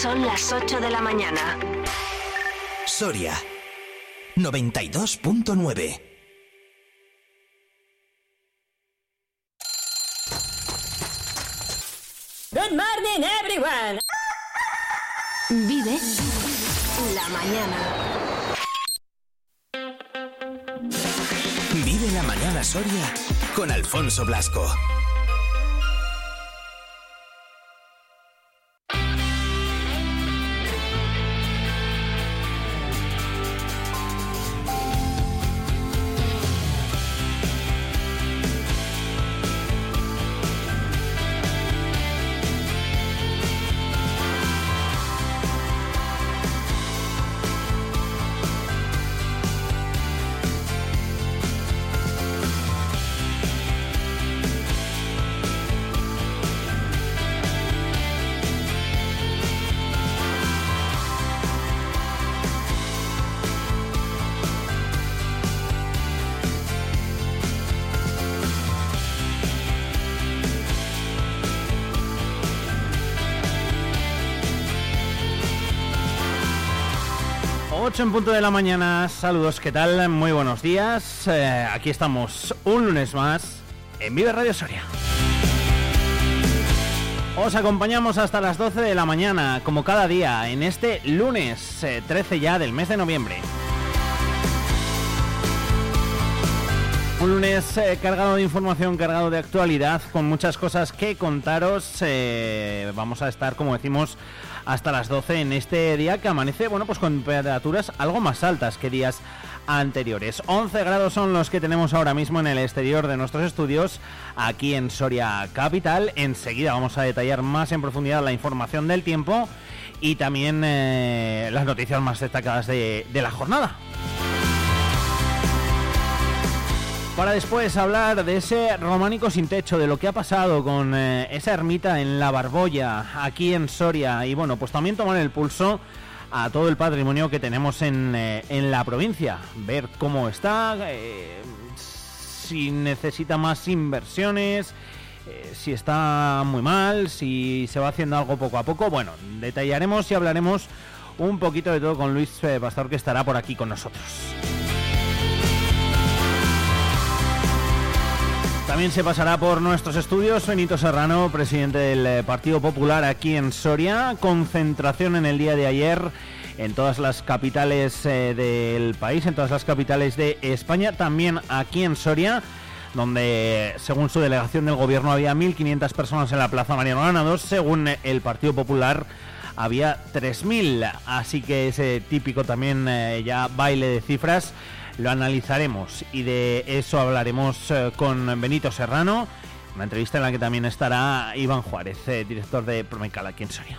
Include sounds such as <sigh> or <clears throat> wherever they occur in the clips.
Son las 8 de la mañana. Soria 92.9 Good morning, everyone. Vive la mañana. Vive la mañana Soria con Alfonso Blasco. 8 en punto de la mañana, saludos, ¿qué tal? Muy buenos días. Eh, aquí estamos un lunes más en Vive Radio Soria. Os acompañamos hasta las 12 de la mañana, como cada día, en este lunes 13 eh, ya del mes de noviembre. Un lunes eh, cargado de información, cargado de actualidad, con muchas cosas que contaros. vamos a estar, como decimos, hasta las 12 en este día que amanece, bueno, pues con temperaturas algo más altas que días anteriores. 11 grados son los que tenemos ahora mismo en el exterior de nuestros estudios aquí en Soria Capital. Enseguida vamos a detallar más en profundidad la información del tiempo y también eh, las noticias más destacadas de la jornada. Para después hablar de ese románico sin techo, de lo que ha pasado con eh, esa ermita en la Barbolla, aquí en Soria, y bueno, pues también tomar el pulso a todo el patrimonio que tenemos en, eh, la provincia, ver cómo está, eh, si necesita más inversiones, si está muy mal, si se va haciendo algo poco a poco. Bueno, detallaremos y hablaremos un poquito de todo con Luis Pastor que estará por aquí con nosotros. También se pasará por nuestros estudios Benito Serrano, presidente del eh, Partido Popular aquí en Soria. Concentración en el día de ayer en todas las capitales eh, del país, en todas las capitales de España, también aquí en Soria donde según su delegación del gobierno había 1.500 personas en la Plaza Mariano Granados, según el Partido Popular había 3.000, así que ese típico también eh, ya baile de cifras lo analizaremos y de eso hablaremos eh, con Benito Serrano, una entrevista en la que también estará Iván Juárez, eh, director de Promecal aquí en Soria.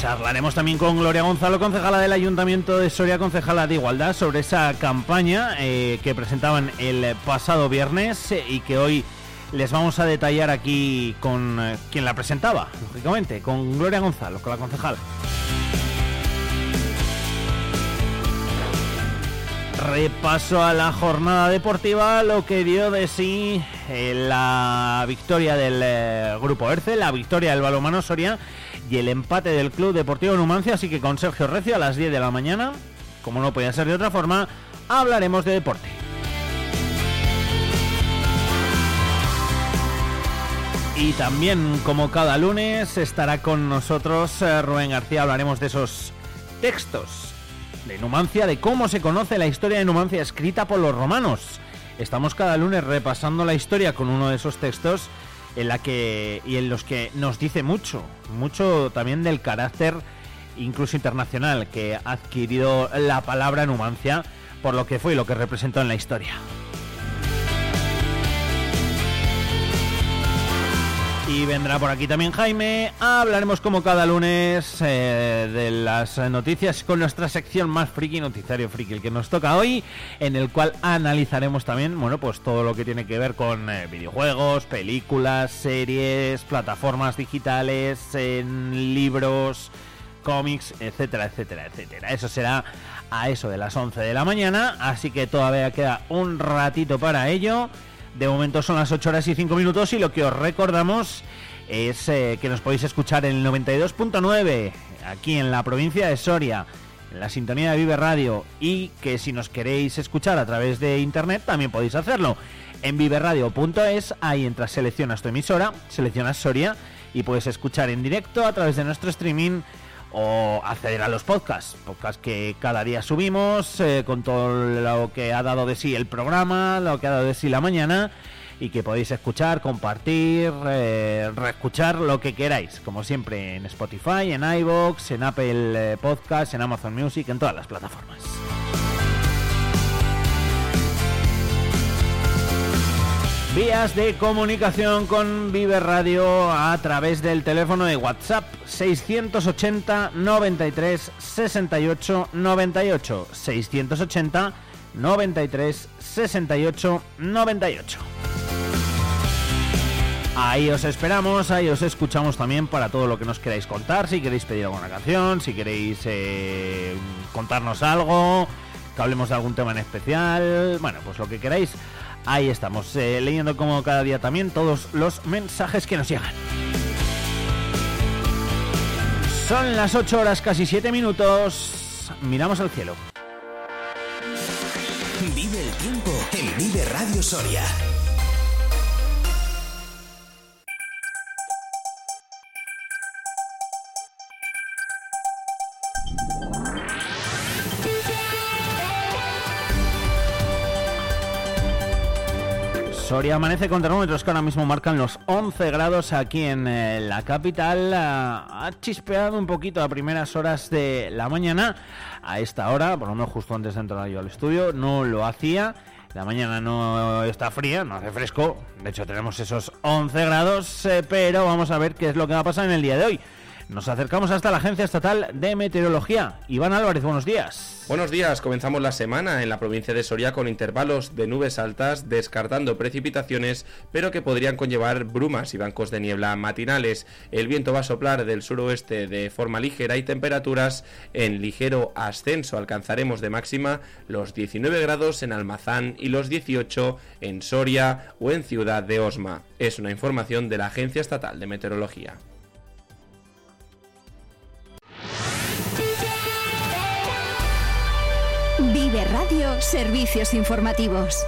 Charlaremos también con Gloria Gonzalo, concejala del Ayuntamiento de Soria, concejala de Igualdad, sobre esa campaña eh, que presentaban el pasado viernes y que hoy les vamos a detallar aquí con quien la presentaba, lógicamente, con Gloria Gonzalo, con la concejala. Repaso a la jornada deportiva, lo que dio de sí eh, la victoria del eh, Grupo ERCE, la victoria del Balomano Soria y el empate del Club Deportivo Numancia. Así que con Sergio Recio a las 10 de la mañana, como no podía ser de otra forma, hablaremos de deporte. Y también, como cada lunes, estará con nosotros eh, Rubén García. Hablaremos de esos textos de Numancia, de cómo se conoce la historia de Numancia escrita por los romanos. Estamos cada lunes repasando la historia con uno de esos textos en la que y en los que nos dice mucho, mucho también del carácter incluso internacional que ha adquirido la palabra Numancia por lo que fue y lo que representó en la historia. Y vendrá por aquí también Jaime. Hablaremos como cada lunes eh, de las noticias con nuestra sección más friki, noticiario friki, el que nos toca hoy, en el cual analizaremos también, bueno, pues todo lo que tiene que ver con eh, videojuegos, películas, series, plataformas digitales, libros, cómics, etcétera, etcétera, etcétera. Eso será a eso de las 11 de la mañana, así que todavía queda un ratito para ello. De momento son las 8 horas y 5 minutos y lo que os recordamos es eh, que nos podéis escuchar en el 92.9 aquí en la provincia de Soria, en la sintonía de Vive Radio y que si nos queréis escuchar a través de internet también podéis hacerlo. En viveradio.es, ahí entras, seleccionas tu emisora, seleccionas Soria y puedes escuchar en directo a través de nuestro streaming o acceder a los podcasts, podcasts que cada día subimos eh, con todo lo que ha dado de sí el programa, lo que ha dado de sí la mañana y que podéis escuchar, compartir, eh, reescuchar lo que queráis, como siempre en Spotify, en iVoox, en Apple eh, Podcasts, en Amazon Music, en todas las plataformas. Vías de comunicación con Vive Radio a través del teléfono de WhatsApp 680 93 68 98 680 93 68 98. Ahí os esperamos, ahí os escuchamos también para todo lo que nos queráis contar, si queréis pedir alguna canción, si queréis eh, contarnos algo, que hablemos de algún tema en especial, bueno, pues lo que queráis, ahí estamos, eh, leyendo como cada día también todos los mensajes que nos llegan. Son las 8 horas casi 7 minutos, miramos al cielo. Vive el tiempo en Vive Radio Soria. Soria amanece con termómetros que ahora mismo marcan los 11 grados aquí en eh, la capital. Ha chispeado un poquito a primeras horas de la mañana. A esta hora, por lo menos justo antes de entrar yo al estudio, no lo hacía. La mañana no está fría, no hace fresco. De hecho, tenemos esos 11 grados, eh, pero vamos a ver qué es lo que va a pasar en el día de hoy. Nos acercamos hasta la Agencia Estatal de Meteorología. Iván Álvarez, buenos días. Buenos días, comenzamos la semana en la provincia de Soria con intervalos de nubes altas, descartando precipitaciones, pero que podrían conllevar brumas y bancos de niebla matinales. El viento va a soplar del suroeste de forma ligera y temperaturas en ligero ascenso. Alcanzaremos de máxima los 19 grados en Almazán y los 18 en Soria o en Ciudad de Osma. Es una información de la Agencia Estatal de Meteorología. Radio Servicios Informativos.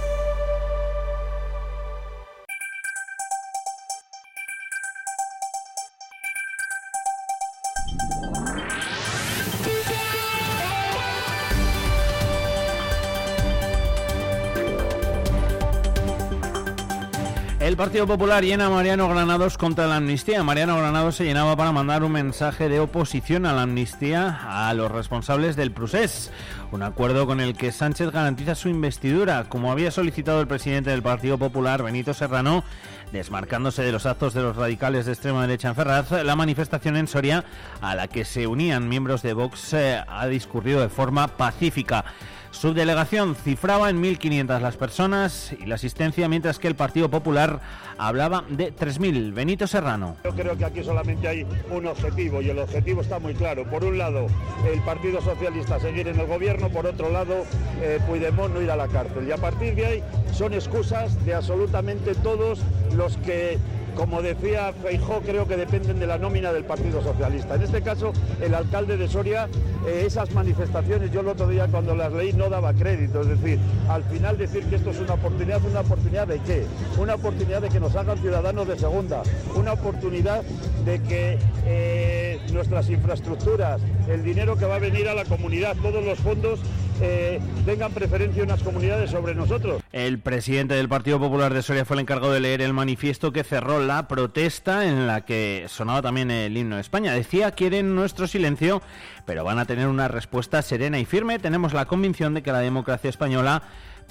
El Partido Popular llena a Mariano Granados contra la amnistía. Mariano Granados se llenaba para mandar un mensaje de oposición a la amnistía a los responsables del procés. Un acuerdo con el que Sánchez garantiza su investidura, como había solicitado el presidente del Partido Popular, Benito Serrano, desmarcándose de los actos de los radicales de extrema derecha en Ferraz, la manifestación en Soria, a la que se unían miembros de Vox, eh, ha discurrido de forma pacífica. Su delegación cifraba en 1.500 las personas y la asistencia, mientras que el Partido Popular hablaba de 3.000. Benito Serrano. Yo creo que aquí solamente hay un objetivo y el objetivo está muy claro. Por un lado, el Partido Socialista seguir en el gobierno, por otro lado, eh, no ir a la cárcel. Y a partir de ahí son excusas de absolutamente todos los que como decía Feijó, creo que dependen de la nómina del Partido Socialista. En este caso, el alcalde de Soria, eh, esas manifestaciones, yo el otro día cuando las leí no daba crédito. Es decir, al final decir que esto es una oportunidad, ¿una oportunidad de qué? Una oportunidad de que nos hagan ciudadanos de segunda, una oportunidad de que eh, nuestras infraestructuras, el dinero que va a venir a la comunidad, todos los fondos eh, tengan preferencia unas comunidades sobre nosotros. El presidente del Partido Popular de Soria fue el encargado de leer el manifiesto que cerró la protesta en la que sonaba también el himno de España. Decía, quieren nuestro silencio, pero van a tener una respuesta serena y firme. Tenemos la convicción de que la democracia española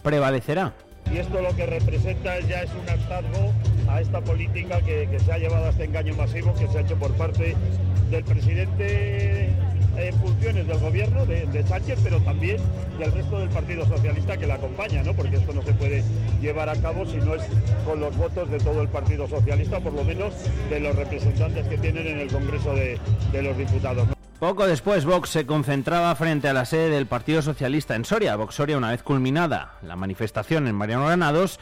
prevalecerá. Y esto lo que representa ya es un hartazgo a esta política que, que se ha llevado a este engaño masivo que se ha hecho por parte del presidente en funciones del gobierno de, Sánchez, pero también del resto del Partido Socialista que la acompaña, ¿no? porque esto no se puede llevar a cabo si no es con los votos de todo el Partido Socialista, por lo menos de los representantes que tienen en el Congreso de, los Diputados. Poco después, Vox se concentraba frente a la sede del Partido Socialista en Soria. Vox Soria, una vez culminada la manifestación en Mariano Granados,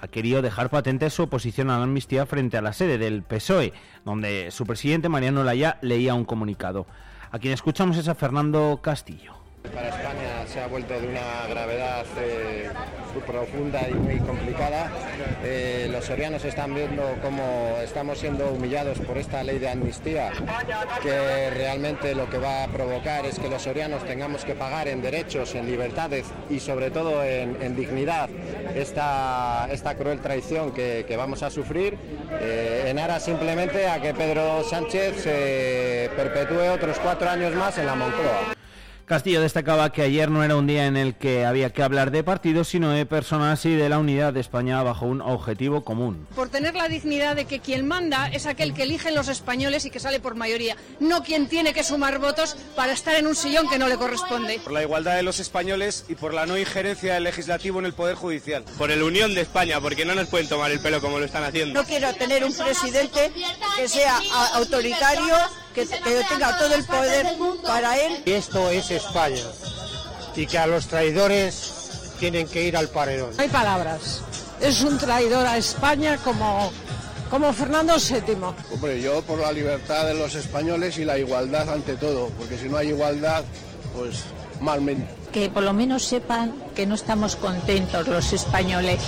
ha querido dejar patente su oposición a la amnistía frente a la sede del PSOE, donde su presidente Mariano Laya leía un comunicado. A quien escuchamos es a Fernando Castillo. Para España se ha vuelto de una gravedad eh, profunda y muy complicada. Eh, los sorianos están viendo cómo estamos siendo humillados por esta ley de amnistía, que realmente lo que va a provocar es que los sorianos tengamos que pagar en derechos, en libertades y sobre todo en, dignidad esta, esta cruel traición que, vamos a sufrir, eh, en aras simplemente a que Pedro Sánchez se perpetúe otros cuatro años más en la Moncloa. Castillo destacaba que ayer no era un día en el que había que hablar de partidos, sino de personas y de la unidad de España bajo un objetivo común. Por tener la dignidad de que quien manda es aquel que eligen los españoles y que sale por mayoría, no quien tiene que sumar votos para estar en un sillón que no le corresponde. Por la igualdad de los españoles y por la no injerencia del legislativo en el Poder Judicial. Por el unión de España, porque no nos pueden tomar el pelo como lo están haciendo. No quiero tener un presidente que sea autoritario que, tenga todo el poder para él. Esto es España y que a los traidores tienen que ir al paredón. hay palabras. Es un traidor a España como, como Fernando VII. Hombre, yo por la libertad de los españoles y la igualdad ante todo, porque si no hay igualdad, pues malmente. Que por lo menos sepan que no estamos contentos los españoles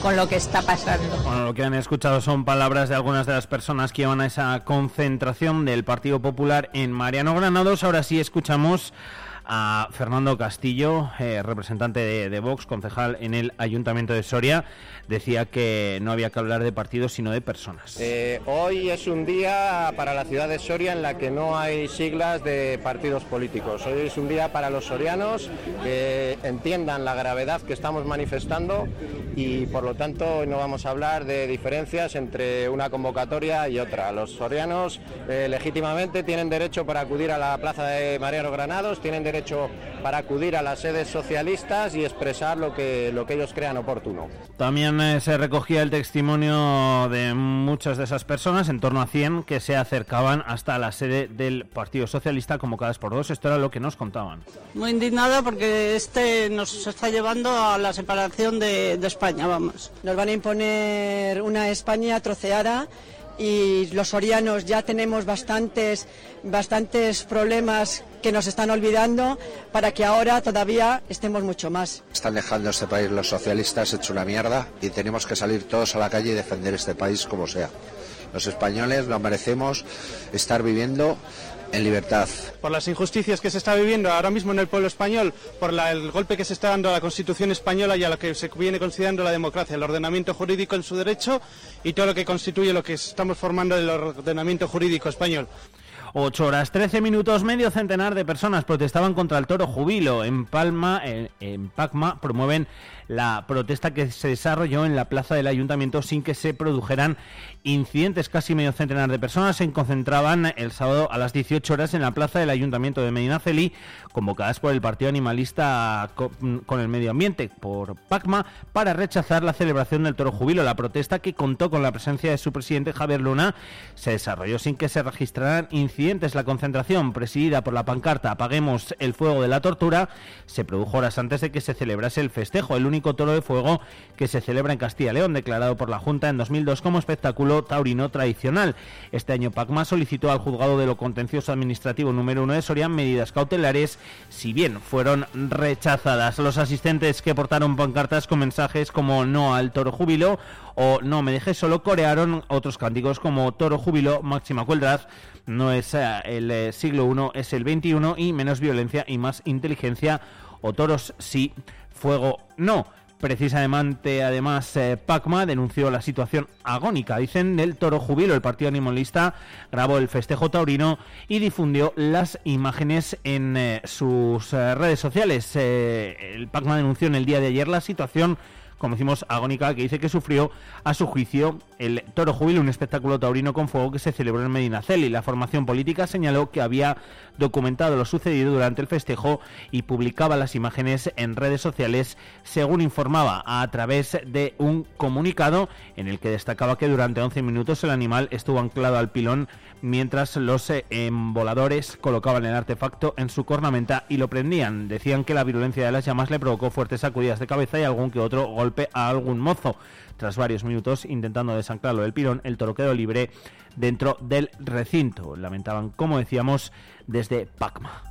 con lo que está pasando. Bueno, lo que han escuchado son palabras de algunas de las personas que iban a esa concentración del Partido Popular en Mariano Granados. Ahora sí escuchamos a Fernando Castillo, eh, representante de, Vox, concejal en el Ayuntamiento de Soria, decía que no había que hablar de partidos sino de personas. Eh, hoy es un día para la ciudad de Soria en la que no hay siglas de partidos políticos. Hoy es un día para los sorianos que entiendan la gravedad que estamos manifestando y por lo tanto hoy no vamos a hablar de diferencias entre una convocatoria y otra. Los sorianos eh, legítimamente tienen derecho para acudir a la plaza de Mariano Granados, tienen derecho hecho para acudir a las sedes socialistas y expresar lo que, lo que ellos crean oportuno. También eh, se recogía el testimonio de muchas de esas personas, en torno a 100, que se acercaban hasta la sede del Partido Socialista convocadas por dos. Esto era lo que nos contaban. Muy indignada porque este nos está llevando a la separación de, de España, vamos. Nos van a imponer una España troceada y los sorianos ya tenemos bastantes, bastantes problemas que nos están olvidando para que ahora todavía estemos mucho más. Están dejando este país los socialistas hecho una mierda y tenemos que salir todos a la calle y defender este país como sea. Los españoles no merecemos estar viviendo en libertad. Por las injusticias que se está viviendo ahora mismo en el pueblo español, por el golpe que se está dando a la Constitución española y a lo que se viene considerando la democracia, el ordenamiento jurídico en su derecho y todo lo que constituye lo que estamos formando el ordenamiento jurídico español. 8 horas 13 minutos, medio centenar de personas protestaban contra el toro jubilo. En Palma, en, en Pacma, promueven la protesta que se desarrolló en la plaza del ayuntamiento sin que se produjeran incidentes. Casi medio centenar de personas se concentraban el sábado a las 18 horas en la plaza del ayuntamiento de Medinaceli, convocadas por el Partido Animalista con el Medio Ambiente, por PACMA, para rechazar la celebración del toro jubilo. La protesta, que contó con la presencia de su presidente Javier Luna, se desarrolló sin que se registraran incidentes. La concentración, presidida por la pancarta Apaguemos el fuego de la tortura, se produjo horas antes de que se celebrase el festejo. El único toro de fuego que se celebra en Castilla y León, declarado por la Junta en 2002 como espectáculo taurino tradicional. Este año Pacma solicitó al juzgado de lo contencioso administrativo número uno de Soria medidas cautelares, si bien fueron rechazadas. Los asistentes que portaron pancartas con mensajes como no al toro júbilo o no me dejes solo corearon otros cánticos como toro júbilo, máxima cueldad, no es eh, el eh, siglo I, es el XXI y menos violencia y más inteligencia o toros sí fuego no. Precisamente, además, eh, Pacma denunció la situación agónica, dicen, del toro jubilo. El partido animalista grabó el festejo taurino y difundió las imágenes en sus redes sociales. el Pacma denunció en el día de ayer la situación como decimos, agónica, que dice que sufrió a su juicio el Toro Júbilo, un espectáculo taurino con fuego que se celebró en Medinaceli. La formación política señaló que había documentado lo sucedido durante el festejo y publicaba las imágenes en redes sociales, según informaba a través de un comunicado en el que destacaba que durante 11 minutos el animal estuvo anclado al pilón mientras los eh, emboladores colocaban el artefacto en su cornamenta y lo prendían. Decían que la virulencia de las llamas le provocó fuertes sacudidas de cabeza y algún que otro golpe a algún mozo. Tras varios minutos intentando desanclarlo del pirón, el toro quedó libre dentro del recinto. Lamentaban, como decíamos, desde Pacma.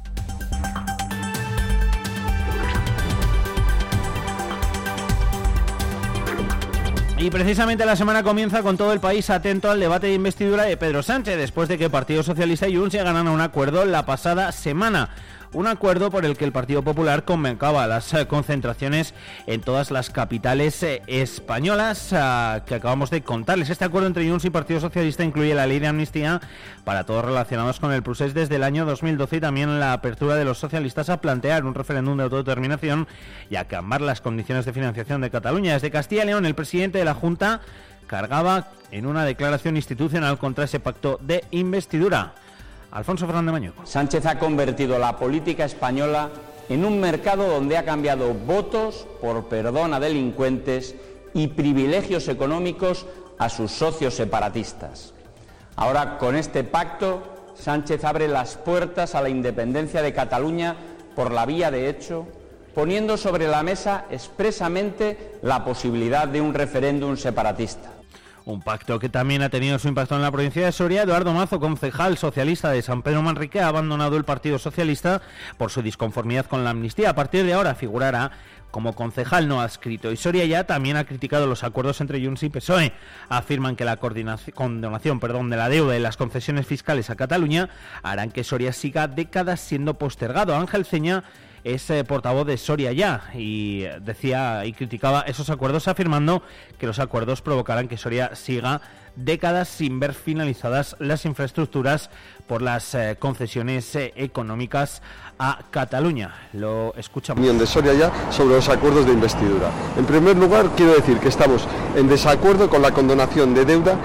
Y precisamente la semana comienza con todo el país atento al debate de investidura de Pedro Sánchez, después de que el Partido Socialista y Junts se ganaron un acuerdo la pasada semana un acuerdo por el que el Partido Popular convencaba las eh, concentraciones en todas las capitales eh, españolas ah, que acabamos de contarles. Este acuerdo entre Junts y Partido Socialista incluye la ley de amnistía para todos relacionados con el procés desde el año 2012 y también la apertura de los socialistas a plantear un referéndum de autodeterminación y a cambiar las condiciones de financiación de Cataluña. Desde Castilla y León, el presidente de la Junta cargaba en una declaración institucional contra ese pacto de investidura. Alfonso Fernández. Sánchez ha convertido la política española en un mercado donde ha cambiado votos por perdón a delincuentes y privilegios económicos a sus socios separatistas. Ahora, con este pacto, Sánchez abre las puertas a la independencia de Cataluña por la vía de hecho, poniendo sobre la mesa expresamente la posibilidad de un referéndum separatista. Un pacto que también ha tenido su impacto en la provincia de Soria. Eduardo Mazo, concejal socialista de San Pedro Manrique, ha abandonado el Partido Socialista por su disconformidad con la amnistía. A partir de ahora figurará como concejal no adscrito. Y Soria ya también ha criticado los acuerdos entre Junts y PSOE. Afirman que la condonación perdón, de la deuda y las concesiones fiscales a Cataluña harán que Soria siga décadas siendo postergado. Ángel Ceña es portavoz de Soria ya y decía y criticaba esos acuerdos afirmando que los acuerdos provocarán que Soria siga décadas sin ver finalizadas las infraestructuras por las eh, concesiones eh, económicas a Cataluña. Lo escuchamos. de Soria ya sobre los acuerdos de investidura. En primer lugar, quiero decir que estamos en desacuerdo con la condonación de deuda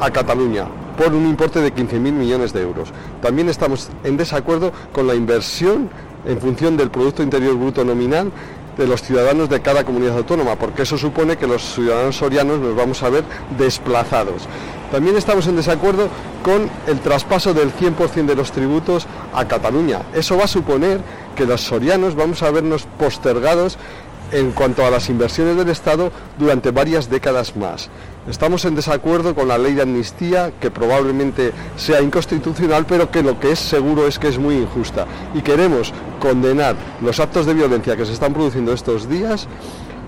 a Cataluña por un importe de 15.000 millones de euros. También estamos en desacuerdo con la inversión en función del Producto Interior Bruto nominal de los ciudadanos de cada comunidad autónoma, porque eso supone que los ciudadanos sorianos nos vamos a ver desplazados. También estamos en desacuerdo con el traspaso del 100% de los tributos a Cataluña. Eso va a suponer que los sorianos vamos a vernos postergados en cuanto a las inversiones del Estado durante varias décadas más. Estamos en desacuerdo con la ley de amnistía, que probablemente sea inconstitucional, pero que lo que es seguro es que es muy injusta. Y queremos condenar los actos de violencia que se están produciendo estos días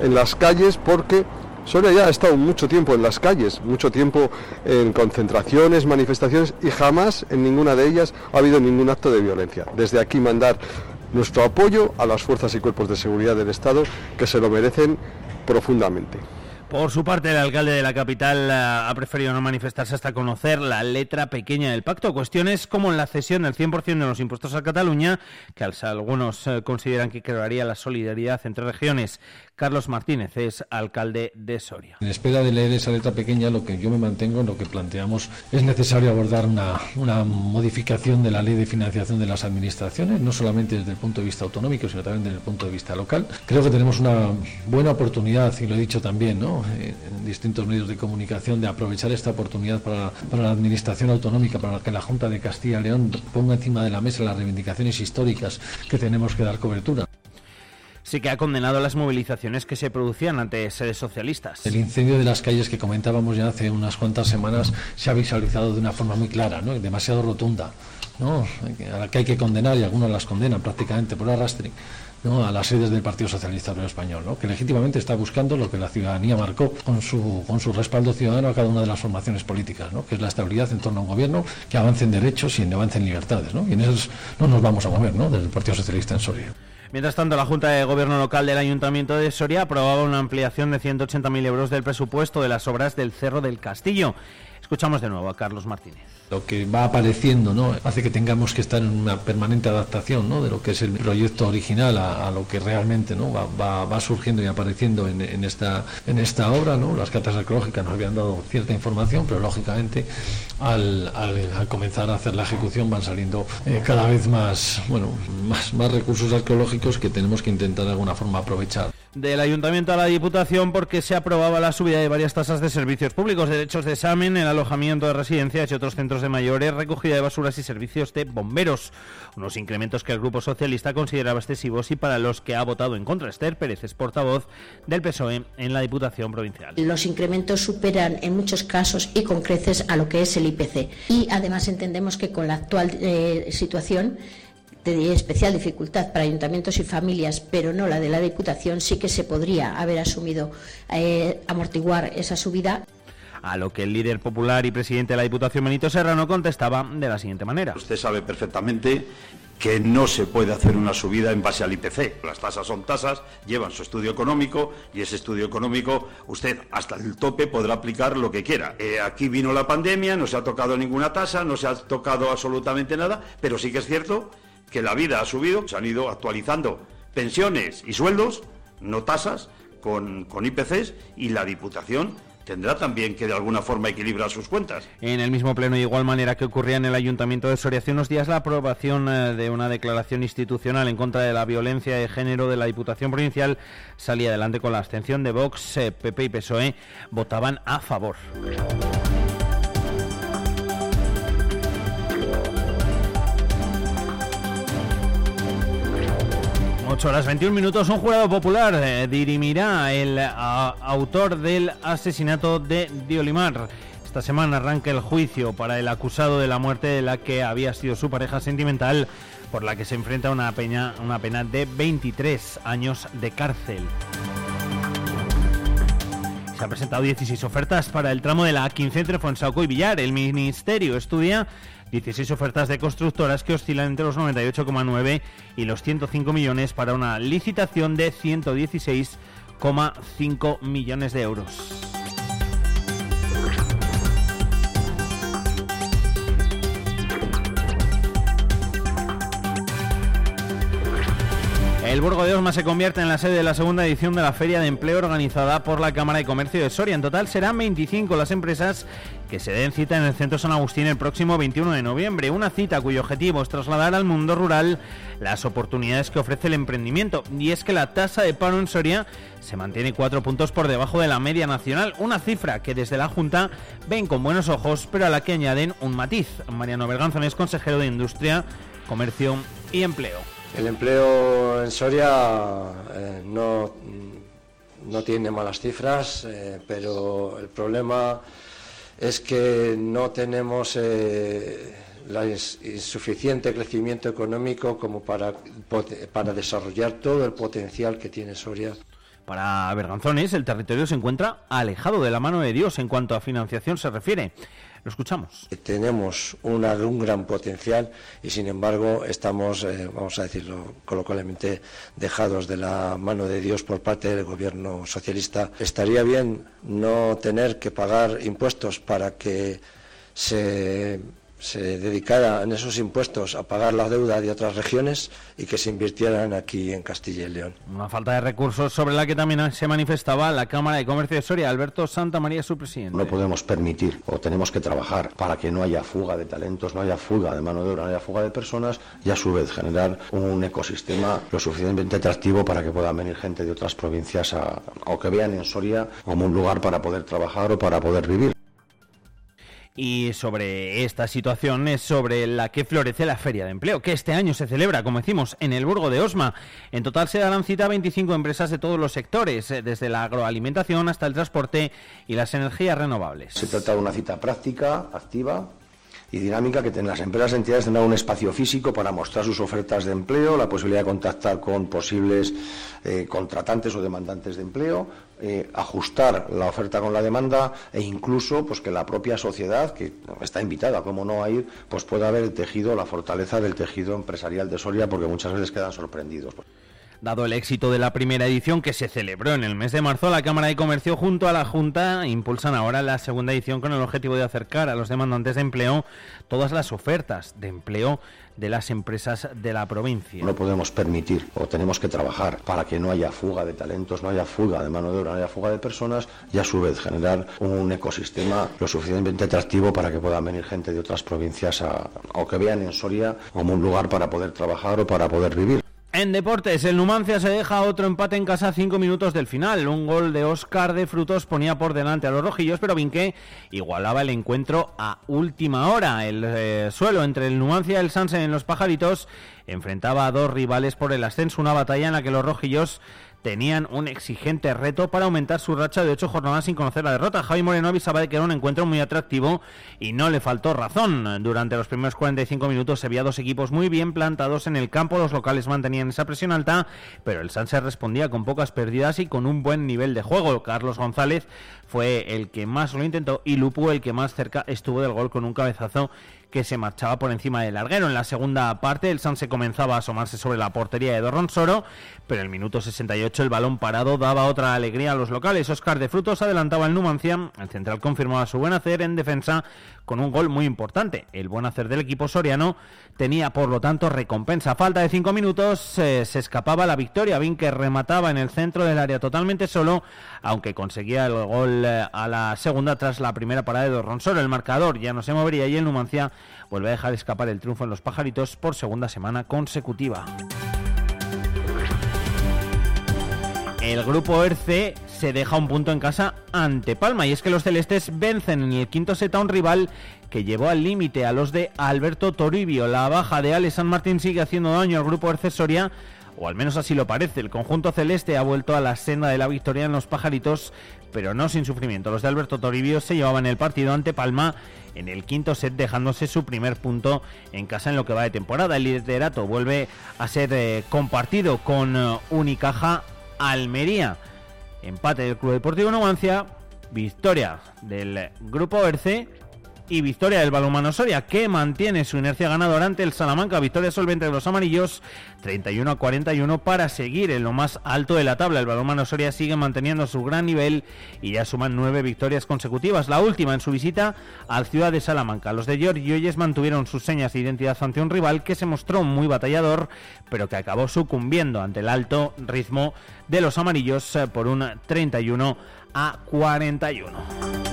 en las calles porque Soria ya ha estado mucho tiempo en las calles, mucho tiempo en concentraciones, manifestaciones y jamás en ninguna de ellas ha habido ningún acto de violencia. Desde aquí mandar nuestro apoyo a las fuerzas y cuerpos de seguridad del Estado que se lo merecen profundamente. Por su parte, el alcalde de la capital eh, ha preferido no manifestarse hasta conocer la letra pequeña del pacto. Cuestiones como la cesión del 100% de los impuestos a Cataluña, que algunos eh, consideran que crearía la solidaridad entre regiones. Carlos Martínez es alcalde de Soria. En espera de leer esa letra pequeña, lo que yo me mantengo en lo que planteamos es necesario abordar una, una modificación de la ley de financiación de las administraciones, no solamente desde el punto de vista autonómico, sino también desde el punto de vista local. Creo que tenemos una buena oportunidad, y lo he dicho también, ¿no? en distintos medios de comunicación, de aprovechar esta oportunidad para, para la administración autonómica, para que la Junta de Castilla y León ponga encima de la mesa las reivindicaciones históricas que tenemos que dar cobertura sí que ha condenado las movilizaciones que se producían ante sedes socialistas. El incendio de las calles que comentábamos ya hace unas cuantas semanas se ha visualizado de una forma muy clara, ¿no? demasiado rotunda, ¿no? a la que hay que condenar y algunos las condenan prácticamente por arrastre. ¿no? a las sedes del Partido Socialista Obrero Español, ¿no? que legítimamente está buscando lo que la ciudadanía marcó con su, con su respaldo ciudadano a cada una de las formaciones políticas, ¿no? que es la estabilidad en torno a un gobierno que avance en derechos y en avance en libertades. ¿no? Y en eso no nos vamos a mover ¿no? desde el Partido Socialista en Soria. Mientras tanto, la Junta de Gobierno Local del Ayuntamiento de Soria aprobaba una ampliación de 180.000 euros del presupuesto de las obras del Cerro del Castillo. Escuchamos de nuevo a Carlos Martínez lo que va apareciendo ¿no? hace que tengamos que estar en una permanente adaptación ¿no? de lo que es el proyecto original a, lo que realmente ¿no? va, va, surgiendo y apareciendo en, en, esta, en esta obra. ¿no? Las cartas arqueológicas nos habían dado cierta información, pero lógicamente al, al, comenzar a hacer la ejecución van saliendo eh, cada vez más, bueno, más, más recursos arqueológicos que tenemos que intentar de alguna forma aprovechar. Del Ayuntamiento a la Diputación porque se aprobaba la subida de varias tasas de servicios públicos, derechos de examen, el alojamiento de residencias y otros centros de mayores, recogida de basuras y servicios de bomberos. Unos incrementos que el Grupo Socialista consideraba excesivos y para los que ha votado en contra Esther Pérez, es portavoz del PSOE en la Diputación Provincial. Los incrementos superan en muchos casos y con creces a lo que es el IPC. Y además entendemos que con la actual eh, situación de especial dificultad para ayuntamientos y familias, pero no la de la Diputación, sí que se podría haber asumido eh, amortiguar esa subida. A lo que el líder popular y presidente de la Diputación, Benito Serrano, contestaba de la siguiente manera. Usted sabe perfectamente que no se puede hacer una subida en base al IPC. Las tasas son tasas, llevan su estudio económico y ese estudio económico usted hasta el tope podrá aplicar lo que quiera. Eh, aquí vino la pandemia, no se ha tocado ninguna tasa, no se ha tocado absolutamente nada, pero sí que es cierto que la vida ha subido, se han ido actualizando pensiones y sueldos, no tasas, con, con IPCs y la Diputación tendrá también que de alguna forma equilibrar sus cuentas. En el mismo pleno, de igual manera que ocurría en el Ayuntamiento de Soria hace unos días, la aprobación eh, de una declaración institucional en contra de la violencia de género de la Diputación Provincial salía adelante con la abstención de Vox, PP eh, y PSOE votaban a favor. 8 horas 21 minutos, un jurado popular eh, dirimirá el autor del asesinato de Diolimar. Esta semana arranca el juicio para el acusado de la muerte de la que había sido su pareja sentimental, por la que se enfrenta a una, una pena de 23 años de cárcel. Se han presentado 16 ofertas para el tramo de la A15 entre Fonsaco y Villar. El Ministerio estudia 16 ofertas de constructoras que oscilan entre los 98,9 y los 105 millones para una licitación de 116,5 millones de euros. El Burgo de Osma se convierte en la sede de la segunda edición de la Feria de Empleo organizada por la Cámara de Comercio de Soria. En total serán 25 las empresas que se den cita en el Centro San Agustín el próximo 21 de noviembre. Una cita cuyo objetivo es trasladar al mundo rural las oportunidades que ofrece el emprendimiento. Y es que la tasa de paro en Soria se mantiene cuatro puntos por debajo de la media nacional. Una cifra que desde la Junta ven con buenos ojos, pero a la que añaden un matiz. Mariano Berganzón es consejero de Industria, Comercio y Empleo. El empleo en Soria eh, no, no, tiene malas cifras, eh, pero el problema es que no tenemos eh, insuficiente crecimiento económico como para, para desarrollar todo el potencial que tiene Soria. Para Berganzones, el territorio se encuentra alejado de la mano de Dios en cuanto a financiación se refiere. Lo escuchamos. Tenemos un gran potencial y, sin embargo, estamos, eh, vamos a decirlo coloquialmente, dejados de la mano de Dios por parte del gobierno socialista. Estaría bien no tener que pagar impuestos para que se se dedicara en esos impuestos a pagar la deuda de otras regiones y que se invirtieran aquí en Castilla y León. Una falta de recursos sobre la que también se manifestaba la Cámara de Comercio de Soria, Alberto Santa María, su presidente. No podemos permitir o tenemos que trabajar para que no haya fuga de talentos, no haya fuga de mano de obra, no haya fuga de personas y a su vez generar un ecosistema lo suficientemente atractivo para que puedan venir gente de otras provincias o que vean en Soria como un lugar para poder trabajar o para poder vivir. Y sobre esta situación es sobre la que florece la Feria de Empleo, que este año se celebra, como decimos, en el Burgo de Osma. En total se darán cita a 25 empresas de todos los sectores, eh, desde la agroalimentación hasta el transporte y las energías renovables. Se trata de una cita práctica, activa, y dinámica que las empresas y entidades tendrán un espacio físico para mostrar sus ofertas de empleo, la posibilidad de contactar con posibles eh, contratantes o demandantes de empleo, eh, ajustar la oferta con la demanda e incluso pues que la propia sociedad que está invitada como no a ir pues pueda ver el tejido la fortaleza del tejido empresarial de Soria porque muchas veces quedan sorprendidos Dado el éxito de la primera edición que se celebró en el mes de marzo, la Cámara de Comercio junto a la Junta impulsan ahora la segunda edición con el objetivo de acercar a los demandantes de empleo todas las ofertas de empleo de las empresas de la provincia. No podemos permitir o tenemos que trabajar para que no haya fuga de talentos, no haya fuga de mano de obra, no haya fuga de personas y a su vez generar un ecosistema lo suficientemente atractivo para que puedan venir gente de otras provincias o que vean en Soria como un lugar para poder trabajar o para poder vivir. En deportes, el Numancia se deja otro empate en casa cinco minutos del final. Un gol de Oscar de Frutos ponía por delante a los rojillos, pero Vinque igualaba el encuentro a última hora. El eh, suelo entre el Numancia y el Sanse en los pajaritos enfrentaba a dos rivales por el ascenso, una batalla en la que los rojillos tenían un exigente reto para aumentar su racha de ocho jornadas sin conocer la derrota. Javi Moreno avisaba de que era un encuentro muy atractivo y no le faltó razón. Durante los primeros 45 minutos se había dos equipos muy bien plantados en el campo. Los locales mantenían esa presión alta, pero el Sanse respondía con pocas pérdidas y con un buen nivel de juego. Carlos González fue el que más lo intentó y Lupu el que más cerca estuvo del gol con un cabezazo que se marchaba por encima del larguero. En la segunda parte el Sanse comenzaba a asomarse sobre la portería de Dorronsoro, pero en el minuto 68 el balón parado daba otra alegría a los locales. Oscar de Frutos adelantaba el Numancia, el central confirmaba su buen hacer en defensa con un gol muy importante. El buen hacer del equipo soriano tenía por lo tanto recompensa. Falta de cinco minutos eh, se escapaba la victoria. que remataba en el centro del área totalmente solo, aunque conseguía el gol eh, a la segunda tras la primera parada de Dorronsoro. El marcador ya no se movería y el Numancia vuelve a dejar escapar el triunfo en los pajaritos por segunda semana consecutiva. El grupo ERCE se deja un punto en casa ante Palma y es que los celestes vencen en el quinto set a un rival que llevó al límite a los de Alberto Toribio. La baja de Ale San Martín sigue haciendo daño al grupo ERCE Soria o al menos así lo parece. El conjunto celeste ha vuelto a la senda de la victoria en los pajaritos, pero no sin sufrimiento. Los de Alberto Toribio se llevaban el partido ante Palma en el quinto set, dejándose su primer punto en casa en lo que va de temporada. El liderato vuelve a ser eh, compartido con eh, Unicaja Almería. Empate del Club Deportivo Numancia, victoria del Grupo ERCE y victoria del balonmano Soria, que mantiene su inercia ganadora ante el Salamanca. Victoria solvente de los amarillos, 31 a 41 para seguir en lo más alto de la tabla. El balonmano Soria sigue manteniendo su gran nivel y ya suman nueve victorias consecutivas. La última en su visita al Ciudad de Salamanca. Los de George Yoyes mantuvieron sus señas de identidad ante un rival que se mostró muy batallador, pero que acabó sucumbiendo ante el alto ritmo de los amarillos eh, por un 31 a 41.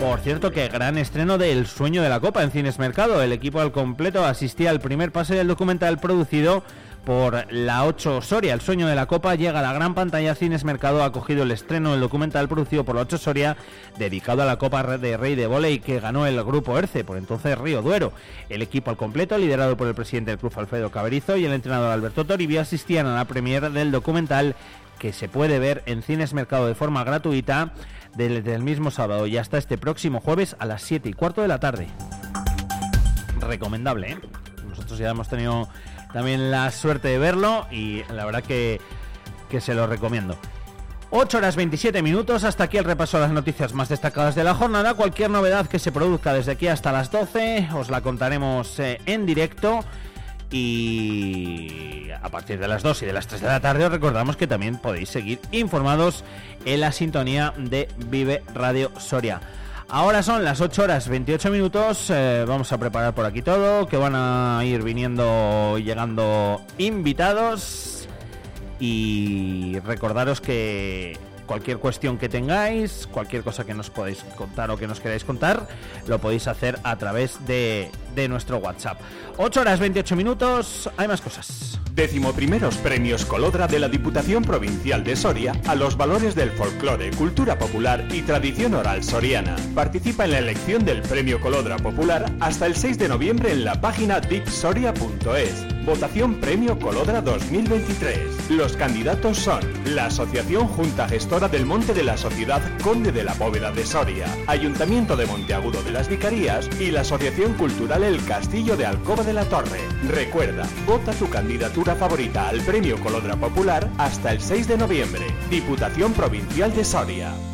Por cierto, que gran estreno de El sueño de la Copa en Cines Mercado. El equipo al completo asistía al primer pase del documental producido por la 8 Soria. El sueño de la Copa llega a la gran pantalla. Cines Mercado ha cogido el estreno del documental producido por la 8 Soria, dedicado a la Copa de Rey de Voley que ganó el grupo ERCE, por entonces Río Duero. El equipo al completo, liderado por el presidente del club Alfredo Caberizo y el entrenador Alberto Toribio, asistían a la premier del documental que se puede ver en Cines Mercado de forma gratuita desde el mismo sábado y hasta este próximo jueves a las 7 y cuarto de la tarde. Recomendable, ¿eh? Nosotros ya hemos tenido también la suerte de verlo y la verdad que, que se lo recomiendo. 8 horas 27 minutos, hasta aquí el repaso de las noticias más destacadas de la jornada. Cualquier novedad que se produzca desde aquí hasta las 12 os la contaremos eh, en directo y a partir de las 2 y de las 3 de la tarde os recordamos que también podéis seguir informados en la sintonía de Vive Radio Soria. Ahora son las 8 horas 28 minutos, eh, vamos a preparar por aquí todo, que van a ir viniendo y llegando invitados y recordaros que cualquier cuestión que tengáis, cualquier cosa que nos podéis contar o que nos queráis contar, lo podéis hacer a través de, de nuestro WhatsApp. 8 horas 28 minutos, hay más cosas. Décimo primeros premios Colodra de la Diputación Provincial de Soria a los valores del folclore, cultura popular y tradición oral soriana. Participa en la elección del Premio Colodra Popular hasta el 6 de noviembre en la página dipsoria.es. Votación Premio Colodra 2023. Los candidatos son la Asociación Junta Gestora del Monte de la Sociedad Conde de la Bóveda de Soria, Ayuntamiento de Monteagudo de las Vicarías y la Asociación Cultural El Castillo de Alcoba de la Torre. Recuerda, vota tu candidatura favorita al Premio Colodra Popular hasta el 6 de noviembre. Diputación Provincial de Soria.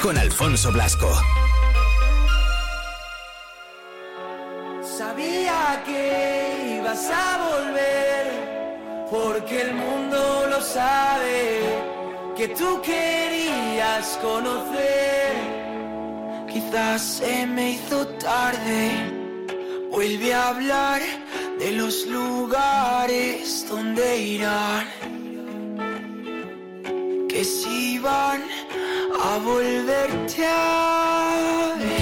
Con Alfonso Blasco. Sabía que ibas a volver porque el mundo lo sabe, que tú querías conocer. Quizás se me hizo tarde, vuelve a hablar de los lugares donde irán, que si van a volverte a.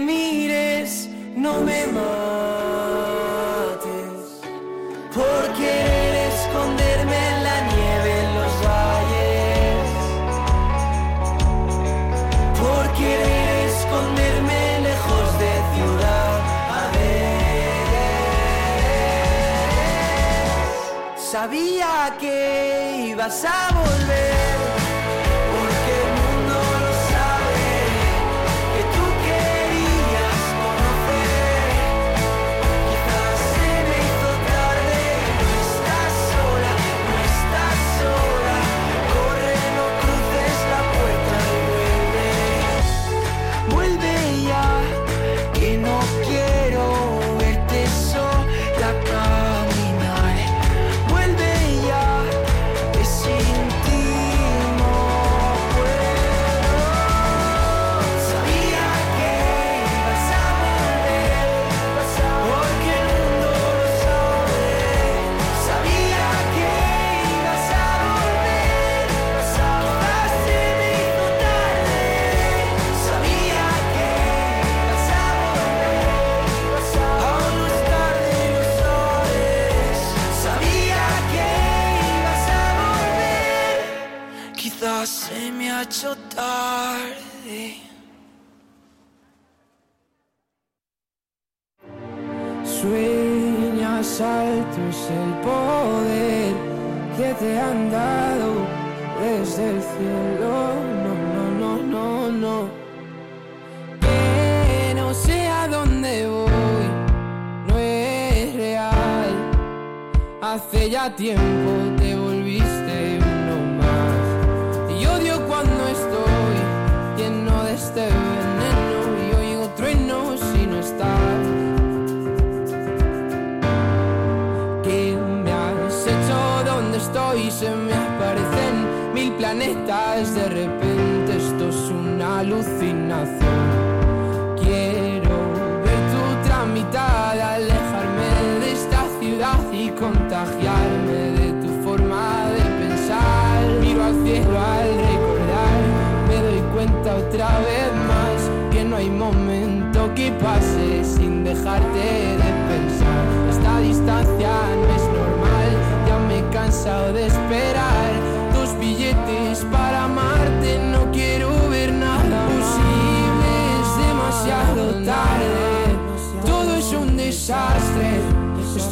mires, no me mates. Por querer esconderme en la nieve en los valles. Por querer esconderme lejos de ciudad. A ver. Sabía que ibas a volver.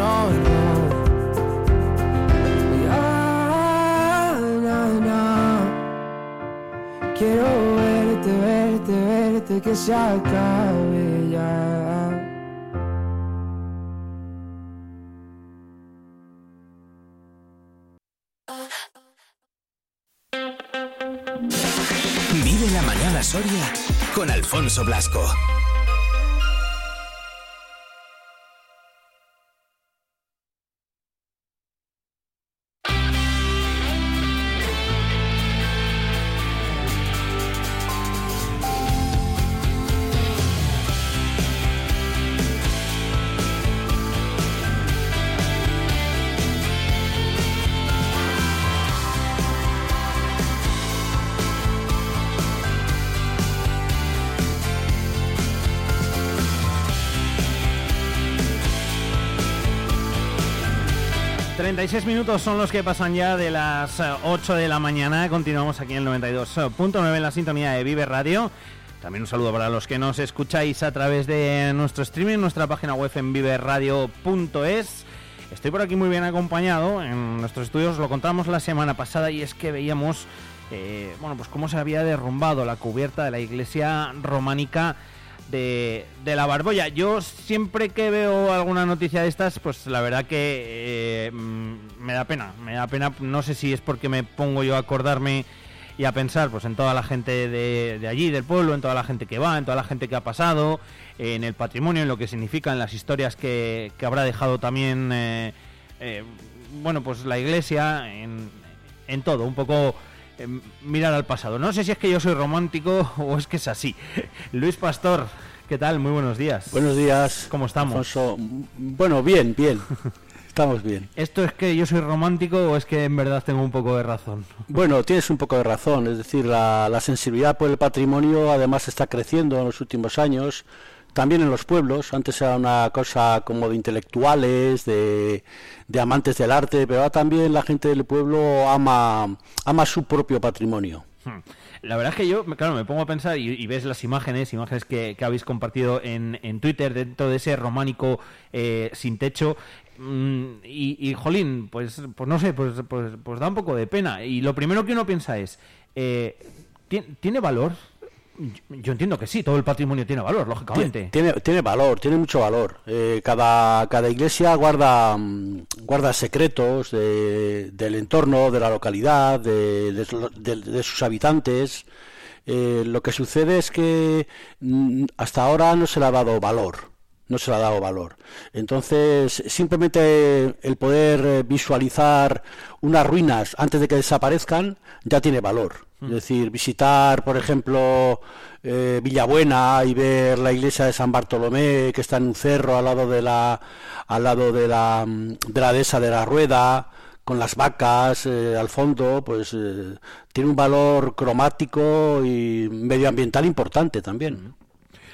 no, no. Ya, na, na. Quiero verte, verte, verte, que se acabe ya. Vive la mañana Soria con Alfonso Blasco. Seis minutos son los que pasan ya de las 8 de la mañana. Continuamos aquí en el 92.9 en la sintonía de Vive Radio. También un saludo para los que nos escucháis a través de nuestro streaming, nuestra página web en viveradio.es. Estoy por aquí muy bien acompañado en nuestros estudios, lo contamos la semana pasada y es que veíamos, eh, bueno, pues cómo se había derrumbado la cubierta de la iglesia románica de, la Barbolla. Yo siempre que veo alguna noticia de estas, pues la verdad que eh, mm, me da pena, me da pena, no sé si es porque me pongo yo a acordarme y a pensar pues en toda la gente de, allí, del pueblo, en toda la gente que va, en toda la gente que ha pasado, en el patrimonio, en lo que significa, en las historias que, habrá dejado también, eh, eh, bueno, pues la iglesia, en, en todo, un poco mirar al pasado. No sé si es que yo soy romántico <laughs> o es que es así. Luis Pastor, ¿qué tal? Muy buenos días. Buenos días. ¿Cómo estamos? Bueno, bien, bien. Estamos bien. ¿Esto es que yo soy romántico o es que en verdad tengo un poco de razón? Bueno, tienes un poco de razón. Es decir, la, la sensibilidad por el patrimonio además está creciendo en los últimos años también en los pueblos. Antes era una cosa como de intelectuales, de, amantes del arte, pero ahora también la gente del pueblo ama, ama su propio patrimonio. Hmm. La verdad es que yo, claro, me pongo a pensar y, ves las imágenes, imágenes que, habéis compartido en, en, Twitter dentro de ese románico eh, sin techo. Mm, y, jolín, pues, pues no sé, pues, pues, pues, da un poco de pena. Y lo primero que uno piensa es, eh, ¿tiene valor yo entiendo que sí, todo el patrimonio tiene valor, lógicamente. Tiene, tiene valor, tiene mucho valor. Eh, cada, cada iglesia guarda, mm, guarda secretos del entorno, de la localidad, de, sus habitantes. Eh, lo que sucede es que mm, hasta ahora no se le ha dado valor no se le ha dado valor. Entonces, simplemente el poder eh, visualizar unas ruinas antes de que desaparezcan ya tiene valor. Es mm. decir, visitar, por ejemplo, eh, Villabuena y ver la iglesia de San Bartolomé, que está en un cerro al lado de la, al lado de la, mm, de la dehesa de la Rueda, con las vacas eh, al fondo, pues tiene un valor cromático y medioambiental importante también.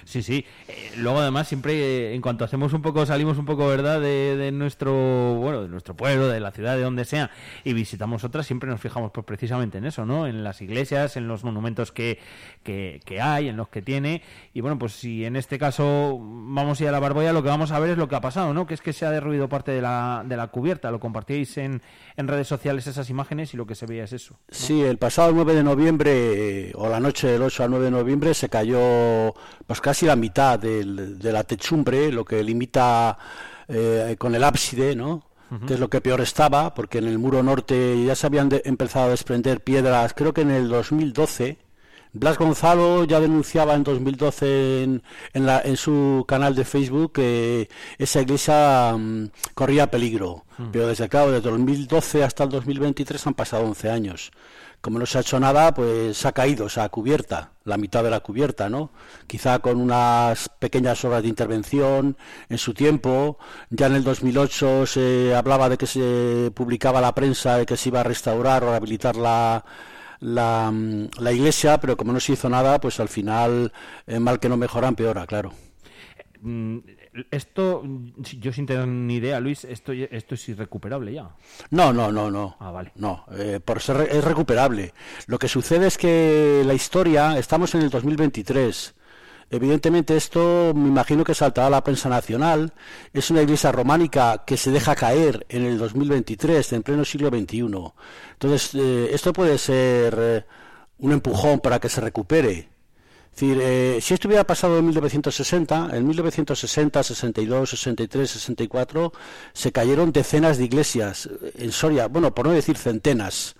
Sí, sí. Eh, luego además siempre, eh, en cuanto hacemos un poco, salimos un poco, ¿verdad? De, nuestro, bueno, de nuestro pueblo, de la ciudad, de donde sea, y visitamos otras, siempre nos fijamos pues precisamente en eso, ¿no? En las iglesias, en los monumentos que, que, hay, en los que tiene. Y bueno, pues si en este caso vamos a ir a la Barboya, lo que vamos a ver es lo que ha pasado, ¿no? Que es que se ha derruido parte de la, de la cubierta. Lo compartíais en, en redes sociales esas imágenes y lo que se veía es eso. Sí, el pasado 9 de noviembre, o la noche del 8 al 9 de noviembre, se cayó pues casi casi la mitad de la techumbre, lo que limita eh, con el ábside, ¿no? que es lo que peor estaba, porque en el muro norte ya se habían empezado a desprender piedras, creo que en el 2012, Blas Gonzalo ya denunciaba en 2012 en, en, la, en su canal de Facebook que esa iglesia mm, corría peligro. Pero desde, claro, desde 2012 hasta el 2023 han pasado 11 años. Como no se ha hecho nada, pues se ha caído esa cubierta, la mitad de la cubierta, ¿no? Quizá con unas pequeñas obras de intervención en su tiempo. Ya en el 2008 se hablaba de que se publicaba la prensa de que se iba a restaurar o rehabilitar la, la, mm, la iglesia, pero como no se hizo nada, pues al final, eh, mal que no mejora, empeora, claro. Esto, yo sin tener ni idea, Luis, esto, esto es irrecuperable ya. No, no, no, no. Ah, vale. No, eh, por ser es recuperable. Lo que sucede es que la historia, estamos en el 2023. Evidentemente esto me imagino que saltará a la prensa nacional. Es una iglesia románica que se deja caer en el 2023, en pleno siglo XXI. Entonces, eh, esto puede ser eh, un empujón para que se recupere. Es decir, eh, si esto hubiera pasado en 1960, en 1960, 62, 63, 64, se cayeron decenas de iglesias en Soria, bueno, por no decir centenas,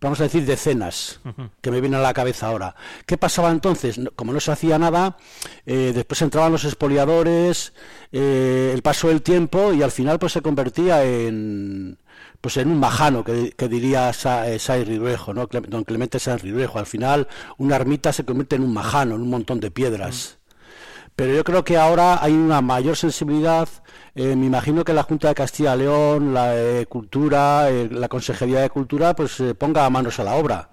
vamos a decir decenas, que me vienen a la cabeza ahora. ¿Qué pasaba entonces? Como no se hacía nada, eh, después entraban los expoliadores, eh, el paso del tiempo y al final pues se convertía en pues en un majano que, que diría Sa, eh, Riruejo, ¿no? Don Clemente San Riruejo. Al final una ermita se convierte en un majano, en un montón de piedras. Pero yo creo que ahora hay una mayor sensibilidad. eh, me imagino que la Junta de Castilla y León, la eh, Cultura, eh, la Consejería de Cultura, pues eh, ponga manos a la obra.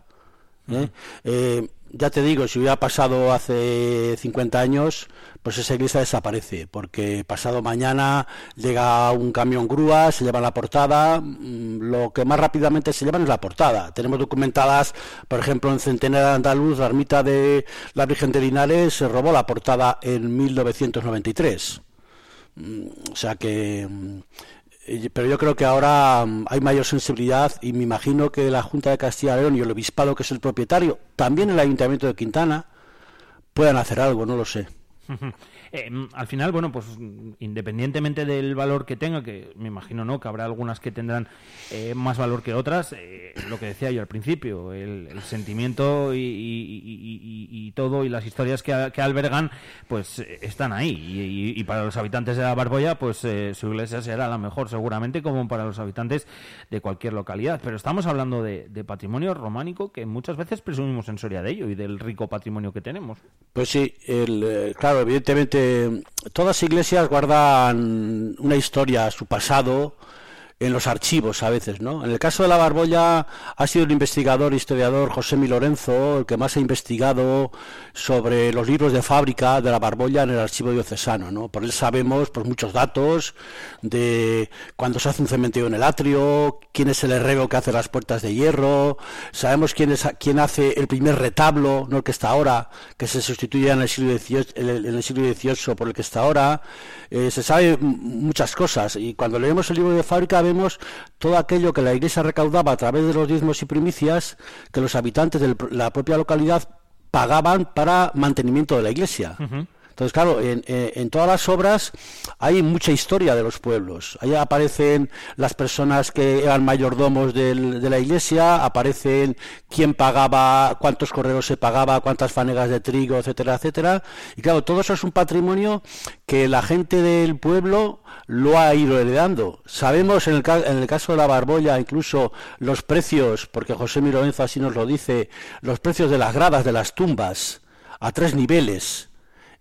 ¿eh? Ya te digo, si hubiera pasado hace 50 años, pues esa iglesia desaparece, porque pasado mañana llega un camión grúa, se lleva la portada, mm, lo que más rápidamente se llevan es la portada. Tenemos documentadas, por ejemplo, en Centenario de Andaluz, la ermita de la Virgen de Linares se robó la portada en 1993. Mm, O sea que mm, pero yo creo que ahora mm, hay mayor sensibilidad y me imagino que la Junta de Castilla y León y el Obispado, que es el propietario, también el Ayuntamiento de Quintana, puedan hacer algo, no lo sé. <laughs> Eh, mm, al final, bueno, pues mm, independientemente del valor que tenga, que me imagino no, que habrá algunas que tendrán eh, más valor que otras, eh, lo que decía yo al principio, el, sentimiento y, todo y las historias que, albergan, pues eh, están ahí. Y, para los habitantes de la Barbolla, pues eh, su iglesia será la mejor seguramente, como para los habitantes de cualquier localidad. Pero estamos hablando de, de patrimonio románico que muchas veces presumimos en Soria de ello y del rico patrimonio que tenemos. Pues sí, el, claro, evidentemente todas iglesias guardan una historia, su pasado, en los archivos a veces, ¿no? En el caso de la Barbolla ha sido el investigador, historiador José Mi Lorenzo el que más ha investigado sobre los libros de fábrica de la Barbolla en el archivo diocesano, ¿no? Por él sabemos pues muchos datos de cuando se hace un cementerio en el atrio, quién es el herrero que hace las puertas de hierro, sabemos quién es quién hace el primer retablo, no el que está ahora, que se sustituye en el siglo XVIII, en el, siglo XVIII por el que está ahora, Eh, se sabe muchas cosas y cuando leemos el libro de fábrica todo aquello que la Iglesia recaudaba a través de los diezmos y primicias que los habitantes de la propia localidad pagaban para mantenimiento de la Iglesia. Entonces, claro, en, en- todas las obras hay mucha historia de los pueblos. Ahí aparecen las personas que eran mayordomos del- de la iglesia, aparecen quién pagaba, cuántos correos se pagaba, cuántas fanegas de trigo, etcétera, etcétera. Y claro, todo eso es un patrimonio que la gente del pueblo lo ha ido heredando. Sabemos en el, en el caso de la Barbolla incluso los precios, porque José Miroenzo así nos lo dice, los precios de las gradas de las tumbas a tres niveles.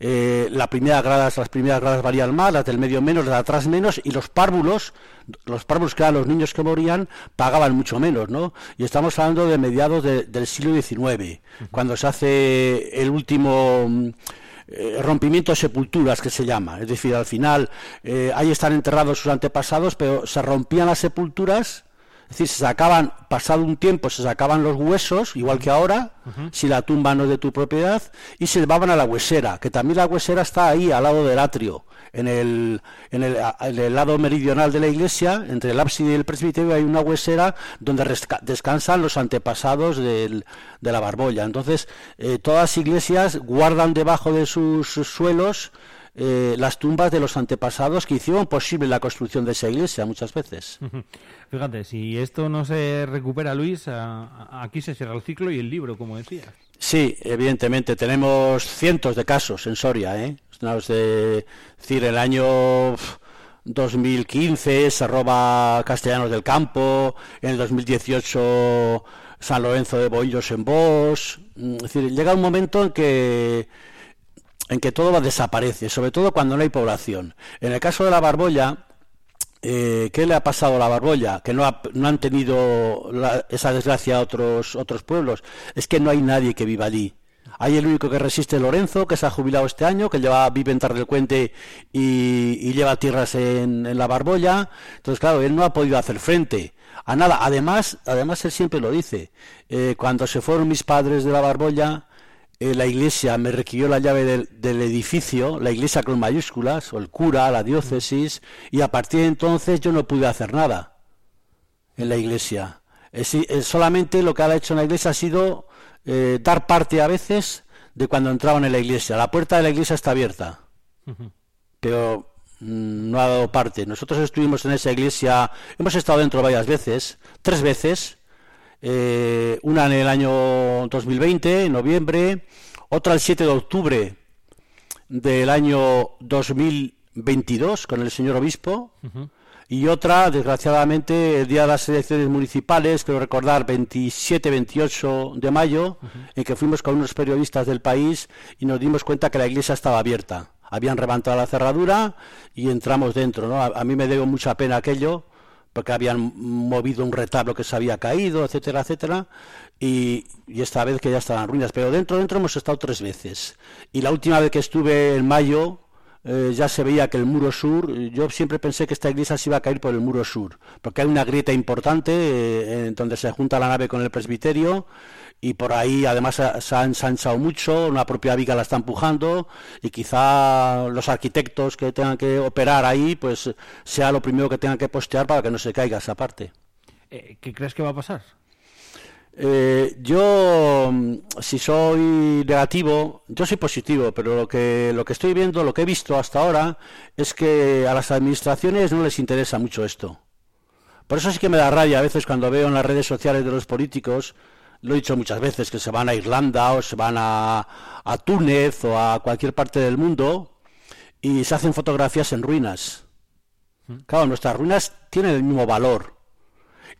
Eh, la primera gradas, las primeras gradas varían más, las del medio menos, las de atrás menos, y los párvulos, los párvulos que eran los niños que morían, pagaban mucho menos, ¿no? Y estamos hablando de mediados de- del siglo XIX, cuando se hace el último eh, rompimiento de sepulturas que se llama. Es decir, al final eh, ahí están enterrados sus antepasados, pero se rompían las sepulturas, es decir, se sacaban, pasado un tiempo, se sacaban los huesos, igual que ahora, si la tumba no es de tu propiedad, y se llevaban a la huesera, que también la huesera está ahí, al lado del atrio, en el, en el, en el lado meridional de la iglesia, entre el ábside y el presbiterio hay una huesera donde resca- descansan los antepasados del- de la barbolla. Entonces, eh, todas las iglesias guardan debajo de sus suelos eh, las tumbas de los antepasados que hicieron posible la construcción de esa iglesia muchas veces. Fíjate, si esto no se recupera, Luis, a- a- aquí se cierra el ciclo y el libro, como decías. Sí, evidentemente tenemos cientos de casos en Soria, ¿eh? Es decir, el año 2015 se roba Castellanos del Campo, en el 2018 San Lorenzo de Boillos en Vos. Mm, es decir, llega un momento en que en que todo desaparece, sobre todo cuando no hay población. En el caso de la Barbolla, eh, ¿qué le ha pasado a la Barbolla? Que no, no han tenido esa desgracia a otros, otros pueblos. Es que no hay nadie que viva allí. Hay el único que resiste Lorenzo, que se ha jubilado este año, que lleva, vive en Tardelcuente y, y lleva tierras en, la Barbolla. Entonces, claro, él no ha podido hacer frente a nada. Además, además él siempre lo dice. Eh, cuando se fueron mis padres de la Barbolla, eh, la iglesia me requirió la llave del, edificio, la iglesia con mayúsculas, o el cura, la diócesis, y a partir de entonces yo no pude hacer nada en la iglesia. solamente lo que ha hecho en la iglesia ha sido eh, dar parte a veces de cuando entraban en la iglesia. La puerta de la iglesia está abierta, pero mm, no ha dado parte. Nosotros estuvimos en esa iglesia, hemos estado dentro varias veces, tres veces, eh, una en el año 2020, en noviembre, otra el 7 de octubre del año 2022 con el señor obispo. Y otra, desgraciadamente, el día de las elecciones municipales, quiero recordar, 27-28 de mayo, en que fuimos con unos periodistas del país y nos dimos cuenta que la iglesia estaba abierta. Habían levantado la cerradura y entramos dentro. ¿no? A, mí me dio mucha pena aquello, porque habían movido un retablo que se había caído, etcétera, etcétera, y, esta vez que ya estaban ruinas. Pero dentro, dentro hemos estado tres veces. Y la última vez que estuve en mayo, eh, ya se veía que el muro sur, yo siempre pensé que esta iglesia se iba a caer por el muro sur, porque hay una grieta importante eh, en donde se junta la nave con el presbiterio y por ahí además se ha ensanchado mucho, una propia viga la está empujando y quizá los arquitectos que tengan que operar ahí pues sea lo primero que tengan que postear para que no se caiga esa parte. Eh, ¿Qué crees que va a pasar? Eh, yo, mm, si soy negativo, yo soy positivo, pero lo que, lo que estoy viendo, lo que he visto hasta ahora, es que a las administraciones no les interesa mucho esto. Por eso sí que me da rabia a veces cuando veo en las redes sociales de los políticos, lo he dicho muchas veces, que se van a Irlanda o se van a, a Túnez o a cualquier parte del mundo y se hacen fotografías en ruinas. Mm. Claro, nuestras ruinas tienen el mismo valor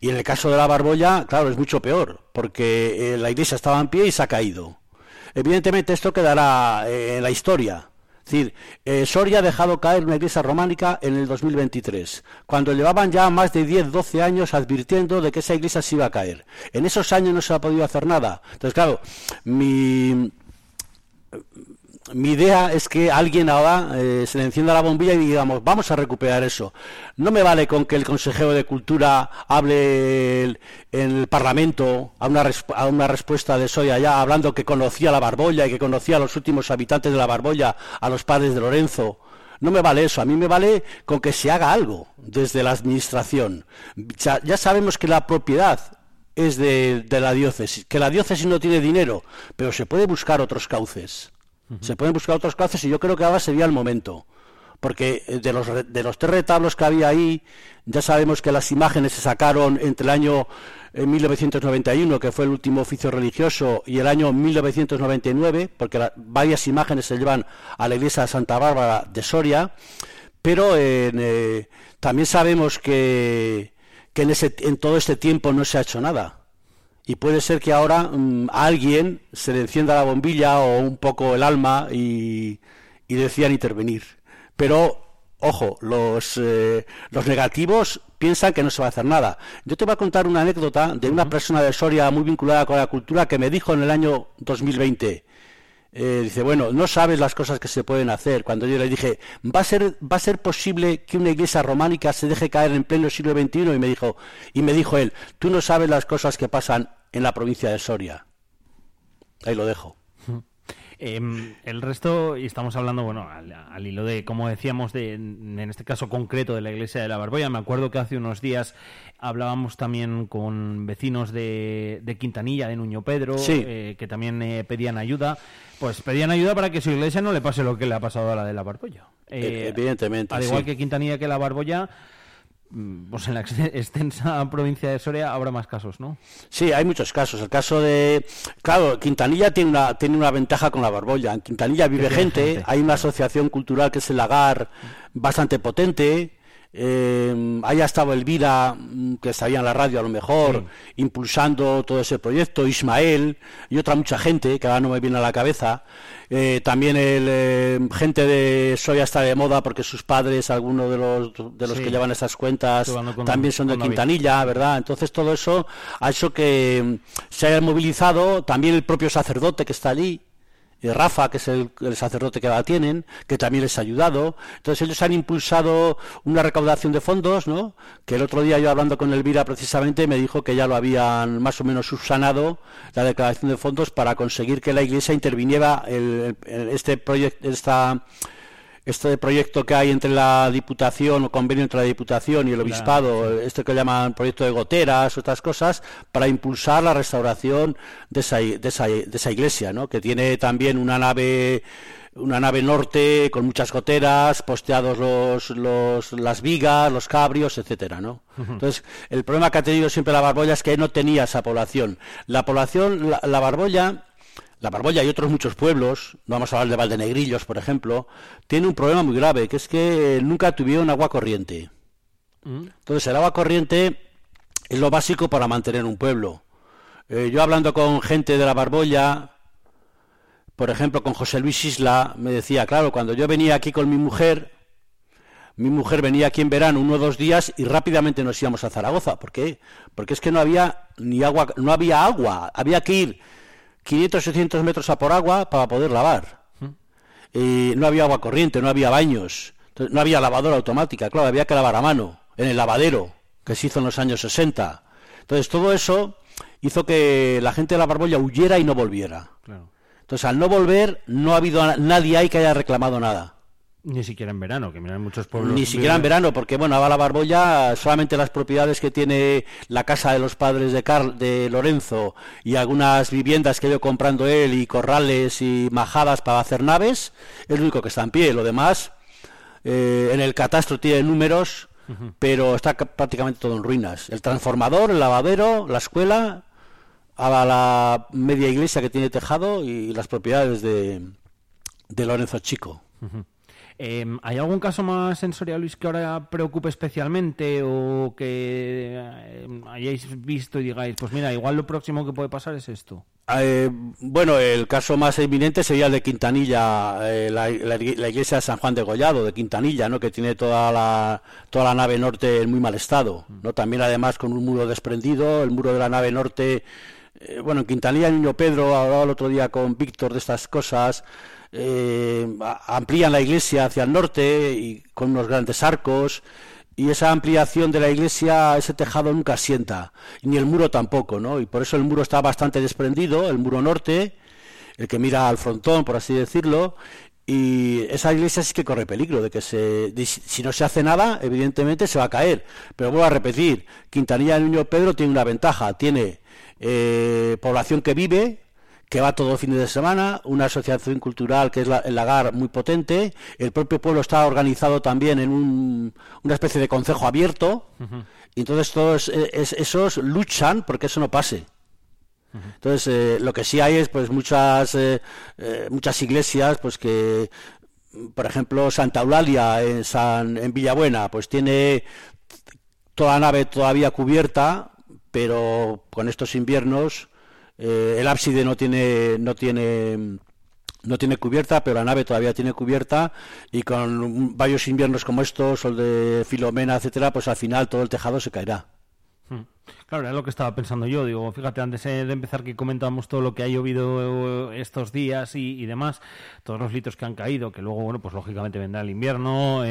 y en el caso de la Barbolla, claro, es mucho peor, porque eh, la iglesia estaba en pie y se ha caído. Evidentemente esto quedará eh, en la historia. Es decir, eh, Soria ha dejado caer una iglesia románica en el 2023, cuando llevaban ya más de 10, 12 años advirtiendo de que esa iglesia se iba a caer. En esos años no se ha podido hacer nada. Entonces, claro, mi, mi idea es que alguien ahora eh, se le encienda la bombilla y digamos, vamos a recuperar eso. No me vale con que el consejero de Cultura hable en el Parlamento a una, a una respuesta de Soy allá, hablando que conocía la Barbolla y que conocía a los últimos habitantes de la Barbolla, a los padres de Lorenzo. No me vale eso, a mí me vale con que se haga algo desde la Administración. Ya, sabemos que la propiedad es de la diócesis, que la diócesis no tiene dinero, pero se puede buscar otros cauces. Se pueden buscar otros cauces y yo creo que ahora sería el momento. Porque eh, de los, de los tres retablos que había ahí, ya sabemos que las imágenes se sacaron entre el año 1991, eh, que fue el último oficio religioso, y el año 1999, porque varias imágenes se llevan a la iglesia de Santa Bárbara de Soria, pero eh, también sabemos que, que en, ese, en todo este tiempo no se ha hecho nada y puede ser que ahora mm, a alguien se le encienda la bombilla o un poco el alma y, y decían intervenir. Pero, ojo, los, eh, los negativos piensan que no se va a hacer nada. Yo te voy a contar una anécdota de una persona de Soria muy vinculada con la cultura que me dijo en el año 2020. Eh, dice, bueno, no sabes las cosas que se pueden hacer. Cuando yo le dije, ¿va a ser, va a ser posible que una iglesia románica se deje caer en pleno siglo XXI? Y me dijo, y me dijo él, tú no sabes las cosas que pasan en la provincia de Soria. Ahí lo dejo. <laughs> Em, el resto, y estamos hablando, bueno, al, hilo de, como decíamos, de, en este caso concreto de la iglesia de la Barbolla. Me acuerdo que hace unos días hablábamos también con vecinos de, Quintanilla, de Nuño Pedro, eh, que también eh, pedían ayuda. Pues pedían ayuda para que su iglesia no le pase lo que le ha pasado a la de la Barbolla. Eh, evidentemente. Al igual que Quintanilla que la Barbolla mm, pues en la ex- <laughs> extensa provincia de Soria habrá más casos, ¿no? Sí, hay muchos casos. El caso de, claro, Quintanilla tiene una tiene una ventaja con la Barbolla. En Quintanilla vive gente, hay una asociación cultural que es el Lagar bastante potente. Eh, ha estado Elvira, mm, que estaría en la radio a lo mejor, impulsando todo ese proyecto, Ismael y otra mucha gente, que ahora no me viene a la cabeza. Eh, también el, eh, gente de Soya está de moda porque sus padres, algunos de los, de los Sí. que llevan esas cuentas, con- también son de. Quintanilla, ¿verdad? Entonces todo eso ha hecho que mm, se haya movilizado también el propio sacerdote que está allí, Rafa, que es el, sacerdote que la tienen, que también les ha ayudado. Entonces ellos han impulsado una recaudación de fondos, ¿no? Que el otro día yo hablando con Elvira precisamente me dijo que ya lo habían más o menos subsanado la declaración de fondos para conseguir que la Iglesia interviniera el- este proyecto, esta este proyecto que hay entre la Diputación o convenio entre la Diputación y el Obispado, este que llaman proyecto de goteras, otras cosas, para impulsar la restauración de esa, de esa, de esa iglesia, ¿no? que tiene también una nave una nave norte con muchas goteras, posteados los, los, las vigas, los cabrios, etcétera, ¿no? Entonces, el problema que ha tenido siempre la Barbolla es que no tenía esa población. La población, la, la Barbolla, la Barbolla y otros muchos pueblos, no vamos a hablar de Valdenegrillos, por ejemplo, tiene un problema muy grave, que es que nunca tuvieron agua corriente. Entonces, el agua corriente es lo básico para mantener un pueblo. Eh, yo hablando con gente de la Barbolla, por ejemplo, con José Luis Isla, me decía, claro, cuando yo venía aquí con mi mujer, mi mujer venía aquí en verano uno o dos días y rápidamente nos íbamos a Zaragoza. ¿Por qué? Porque es que no había ni agua, no había agua, había que ir 500 600 metros a por agua para poder lavar. Y no había agua corriente, no había baños, no había lavadora automática, claro, había que lavar a mano, en el lavadero, que se hizo en los años 60. Entonces todo eso hizo que la gente de la Barbolla huyera y no volviera. Claro. Entonces al no volver no ha habido nadie ahí que haya reclamado nada. Ni siquiera en verano, que mira, en muchos pueblos... Ni siquiera en verano, porque bueno, a la Barbolla solamente las propiedades que tiene la casa de los padres de, Carl, de Lorenzo y algunas viviendas que ha ido comprando él y corrales y majadas para hacer naves, es lo único que está en pie. Lo demás, eh, en el catastro tiene números, pero está ca- prácticamente todo en ruinas. El transformador, el lavadero, la escuela, a la media iglesia que tiene tejado y las propiedades de, de Lorenzo Chico. Eh, ¿Hay algún caso más en Soria, Luis, que ahora preocupe especialmente o que eh, hayáis visto y digáis, pues mira, igual lo próximo que puede pasar es esto? Eh, bueno, el caso más eminente sería el de Quintanilla, eh, la, la- la iglesia de San Juan de Gollado, de Quintanilla, ¿no? que tiene toda la, toda la nave norte en muy mal estado. ¿no? También además con un muro desprendido, el muro de la nave norte, eh, bueno, en Quintanilla, Niño Pedro, hablaba el otro día con Víctor de estas cosas, eh, amplían la iglesia hacia el norte y con unos grandes arcos y esa ampliación de la iglesia, ese tejado nunca asienta, ni el muro tampoco, ¿no? Y por eso el muro está bastante desprendido, el muro norte, el que mira al frontón, por así decirlo, y esa iglesia sí que corre peligro de que se, si no se hace nada, evidentemente se va a caer. Pero vuelvo a repetir, Quintanilla del Niño Pedro tiene una ventaja, tiene eh, población que vive, que va todos los fines de semana, una asociación cultural que es la- el Lagar muy potente, el propio pueblo está organizado también en un- una especie de concejo abierto, y entonces todos eh, es- esos luchan porque eso no pase. Entonces eh, lo que sí hay es pues muchas eh, eh, muchas iglesias pues que por ejemplo Santa Eulalia en San en Villabuena pues tiene toda la nave todavía cubierta pero con estos inviernos eh, el ábside no tiene no tiene no tiene cubierta, pero la nave todavía tiene cubierta y con varios inviernos como estos, o el de Filomena, etcétera, pues al final todo el tejado se caerá. Hmm. Claro, era lo que estaba pensando yo. Digo, fíjate, antes eh, de empezar que comentábamos todo lo que ha llovido eh, estos días y, y demás, todos los litros que han caído, que luego, bueno, pues lógicamente vendrá el invierno,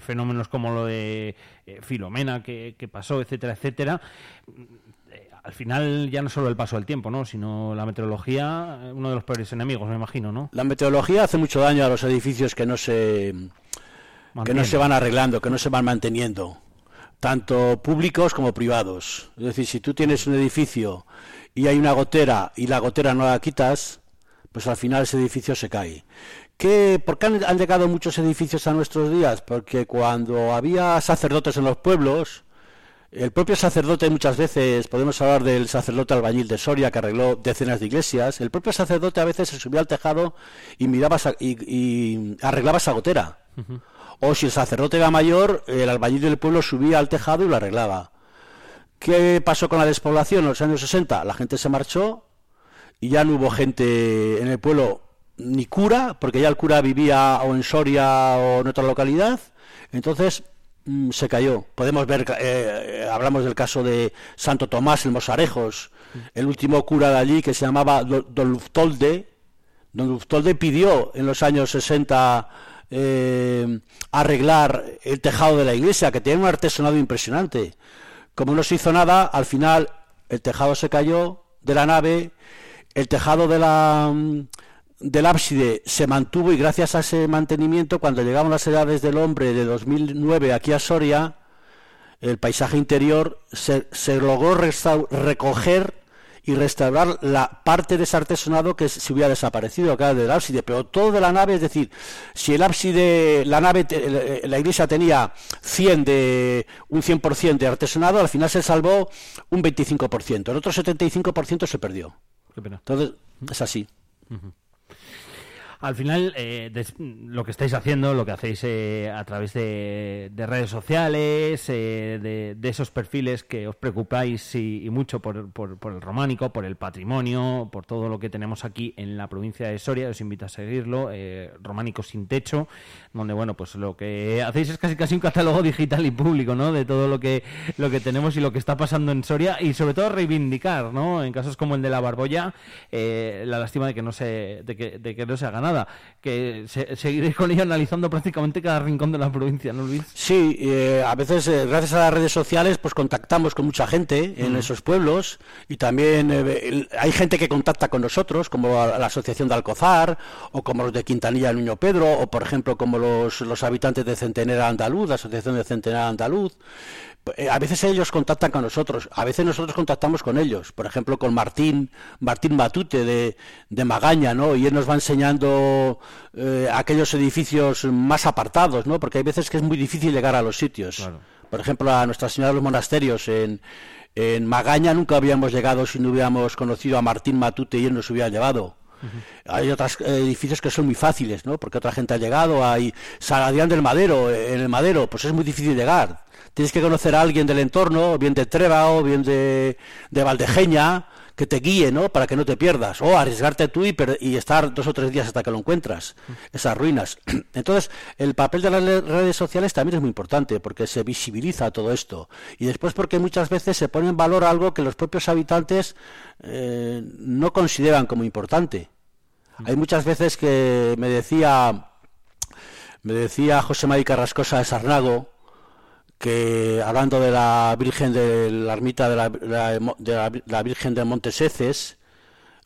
fenómenos como lo de Filomena que, que pasó, etcétera, etcétera. Al final ya no solo el paso del tiempo, ¿no? Sino la meteorología, eh, uno de los peores enemigos, me imagino, ¿no? La meteorología hace mucho daño a los edificios que no se que no se van arreglando, que no se van manteniendo, tanto públicos como privados. Es decir, si tú tienes un edificio y hay una gotera y la gotera no la quitas, pues al final ese edificio se cae. ¿Qué, ¿Por qué han, han llegado muchos edificios a nuestros días? Porque cuando había sacerdotes en los pueblos, el propio sacerdote muchas veces, podemos hablar del sacerdote albañil de Soria que arregló decenas de iglesias, el propio sacerdote a veces se subía al tejado y miraba y, y arreglaba esa gotera. O si el sacerdote era mayor, el albañil del pueblo subía al tejado y lo arreglaba. ¿Qué pasó con la despoblación en los años 60? La gente se marchó y ya no hubo gente en el pueblo ni cura, porque ya el cura vivía o en Soria o en otra localidad. Entonces se cayó. Podemos ver, eh, eh, hablamos del caso de Santo Tomás en Mosarejos, el último cura de allí que se llamaba Do- Don Luftolde. Don Luftolde pidió en los años 60 eh, arreglar el tejado de la iglesia, que tenía un artesonado impresionante. Como no se hizo nada, al final el tejado se cayó de la nave, el tejado de la, mm, del ábside se mantuvo y gracias a ese mantenimiento, cuando llegaron las edades del hombre de 2009 aquí a Soria, el paisaje interior se, se logró recoger y restaurar la parte de ese artesonado que se hubiera desaparecido acá del ábside, pero todo de la nave, es decir, si el ábside, la nave, la iglesia tenía 100 de un 100% de artesonado, al final se salvó un 25%, el otro 75% se perdió. Qué pena. Entonces, es así. Al final, eh, lo que estáis haciendo, lo que hacéis eh, a través de, de redes sociales, eh, de, de esos perfiles que os preocupáis y, mucho por, por- el románico, por el patrimonio, por todo lo que tenemos aquí en la provincia de Soria, os invito a seguirlo, eh, Románico sin techo, donde bueno, pues lo que hacéis es casi casi un catálogo digital y público, ¿no? De todo lo que lo que tenemos y lo que está pasando en Soria y sobre todo reivindicar, ¿no? En casos como el de la Barbolla, eh, la lástima de que no se de que, de que no se haga nada, que se- seguiréis con ello analizando prácticamente cada rincón de la provincia, ¿no, Luis? Sí, eh, a veces eh, gracias a las redes sociales pues contactamos con mucha gente en Mm. esos pueblos y también eh, hay gente que contacta con nosotros como a- la Asociación de Alcozar o como los de Quintanilla Nuño Pedro o por ejemplo como los, los habitantes de Centenera Andaluz, la Asociación de Centenera Andaluz. A veces ellos contactan con nosotros, a veces nosotros contactamos con ellos, por ejemplo con Martín, Martín Matute de, de Magaña, ¿no? Y él nos va enseñando eh, aquellos edificios más apartados, ¿no? Porque hay veces que es muy difícil llegar a los sitios. Por ejemplo, a Nuestra Señora de los Monasterios en, en Magaña nunca habíamos llegado si no hubiéramos conocido a Martín Matute y él nos hubiera llevado. Hay otros edificios que son muy fáciles, ¿no? Porque otra gente ha llegado. Hay San Adrián del Madero, eh, en el Madero, pues es muy difícil llegar. Tienes que conocer a alguien del entorno, bien de Trébao, bien de, de Valdejeña, que te guíe, ¿no? Para que no te pierdas. O arriesgarte tú y, estar dos o tres días hasta que lo encuentras. Esas ruinas. <clears throat> Entonces, el papel de las redes sociales también es muy importante porque se visibiliza todo esto. Y después porque muchas veces se pone en valor algo que los propios habitantes eh, no consideran como importante. Hay muchas veces que me decía me decía José María Carrascosa de Sarnago que hablando de la Virgen de la ermita de la, la- de la- la Virgen de Monteseces,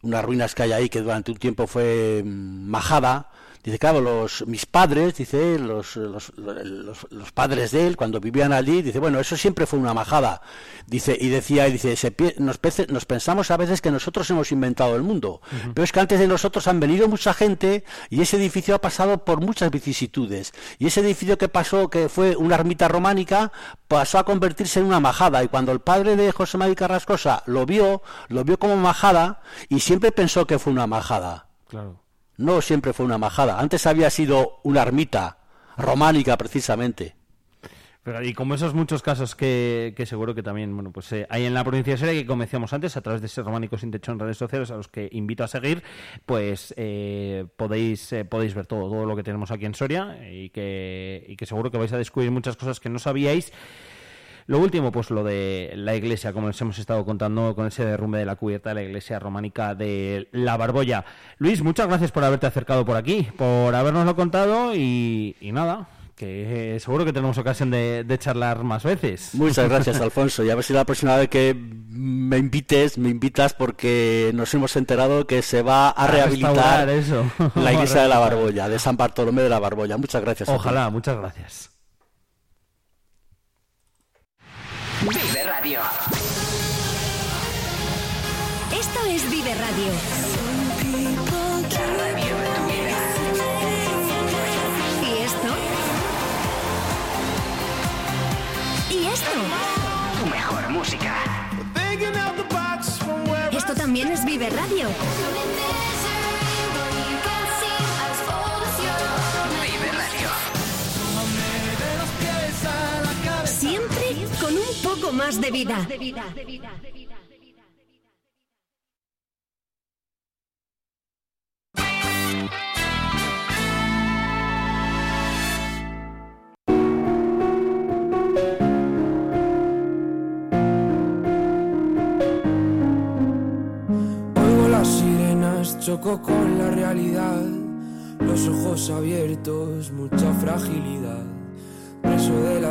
unas ruinas que hay ahí que durante un tiempo fue mm, majada, dice, claro, los, mis padres, dice, los, los, los- los padres de él, cuando vivían allí, dice, bueno, eso siempre fue una majada. Dice, y decía, y dice, se nos pensamos a veces que nosotros hemos inventado el mundo, pero es que antes de nosotros han venido mucha gente y ese edificio ha pasado por muchas vicisitudes. Y ese edificio que pasó, que fue una ermita románica, pasó a convertirse en una majada. Y cuando el padre de José María Carrascosa lo vio, lo vio como majada y siempre pensó que fue una majada. Claro. No siempre fue una majada. Antes había sido una ermita románica precisamente. Y como esos muchos casos que, que seguro que también bueno pues eh, hay en la provincia de Soria que como decíamos antes a través de ese románico sin techo en redes sociales a los que invito a seguir pues eh, podéis eh, podéis ver todo todo lo que tenemos aquí en Soria y que seguro que vais a descubrir muchas cosas que no sabíais lo último, pues lo de la iglesia, como les hemos estado contando con ese derrumbe de la cubierta de la iglesia románica de La Barbolla. Luis, muchas gracias por haberte acercado por aquí, por habernoslo contado y, y nada, que seguro que tenemos ocasión de, de charlar más veces. Muchas <laughs> gracias, Alfonso. Y a ver si la próxima vez que me invites, me invitas porque nos hemos enterado que se va a A rehabilitar eso. la iglesia de la. <laughs> Barbolla, de San Bartolomé de la Barbolla. Muchas gracias. Ojalá, muchas gracias. Vive Radio. Esto es Vive Radio. La radio de tu vida. Y esto. Y esto. Tu mejor música. Esto también es Vive Radio. Más de vida. Oigo las sirenas, choco con la realidad. Los ojos abiertos, mucha fragilidad. Preso de la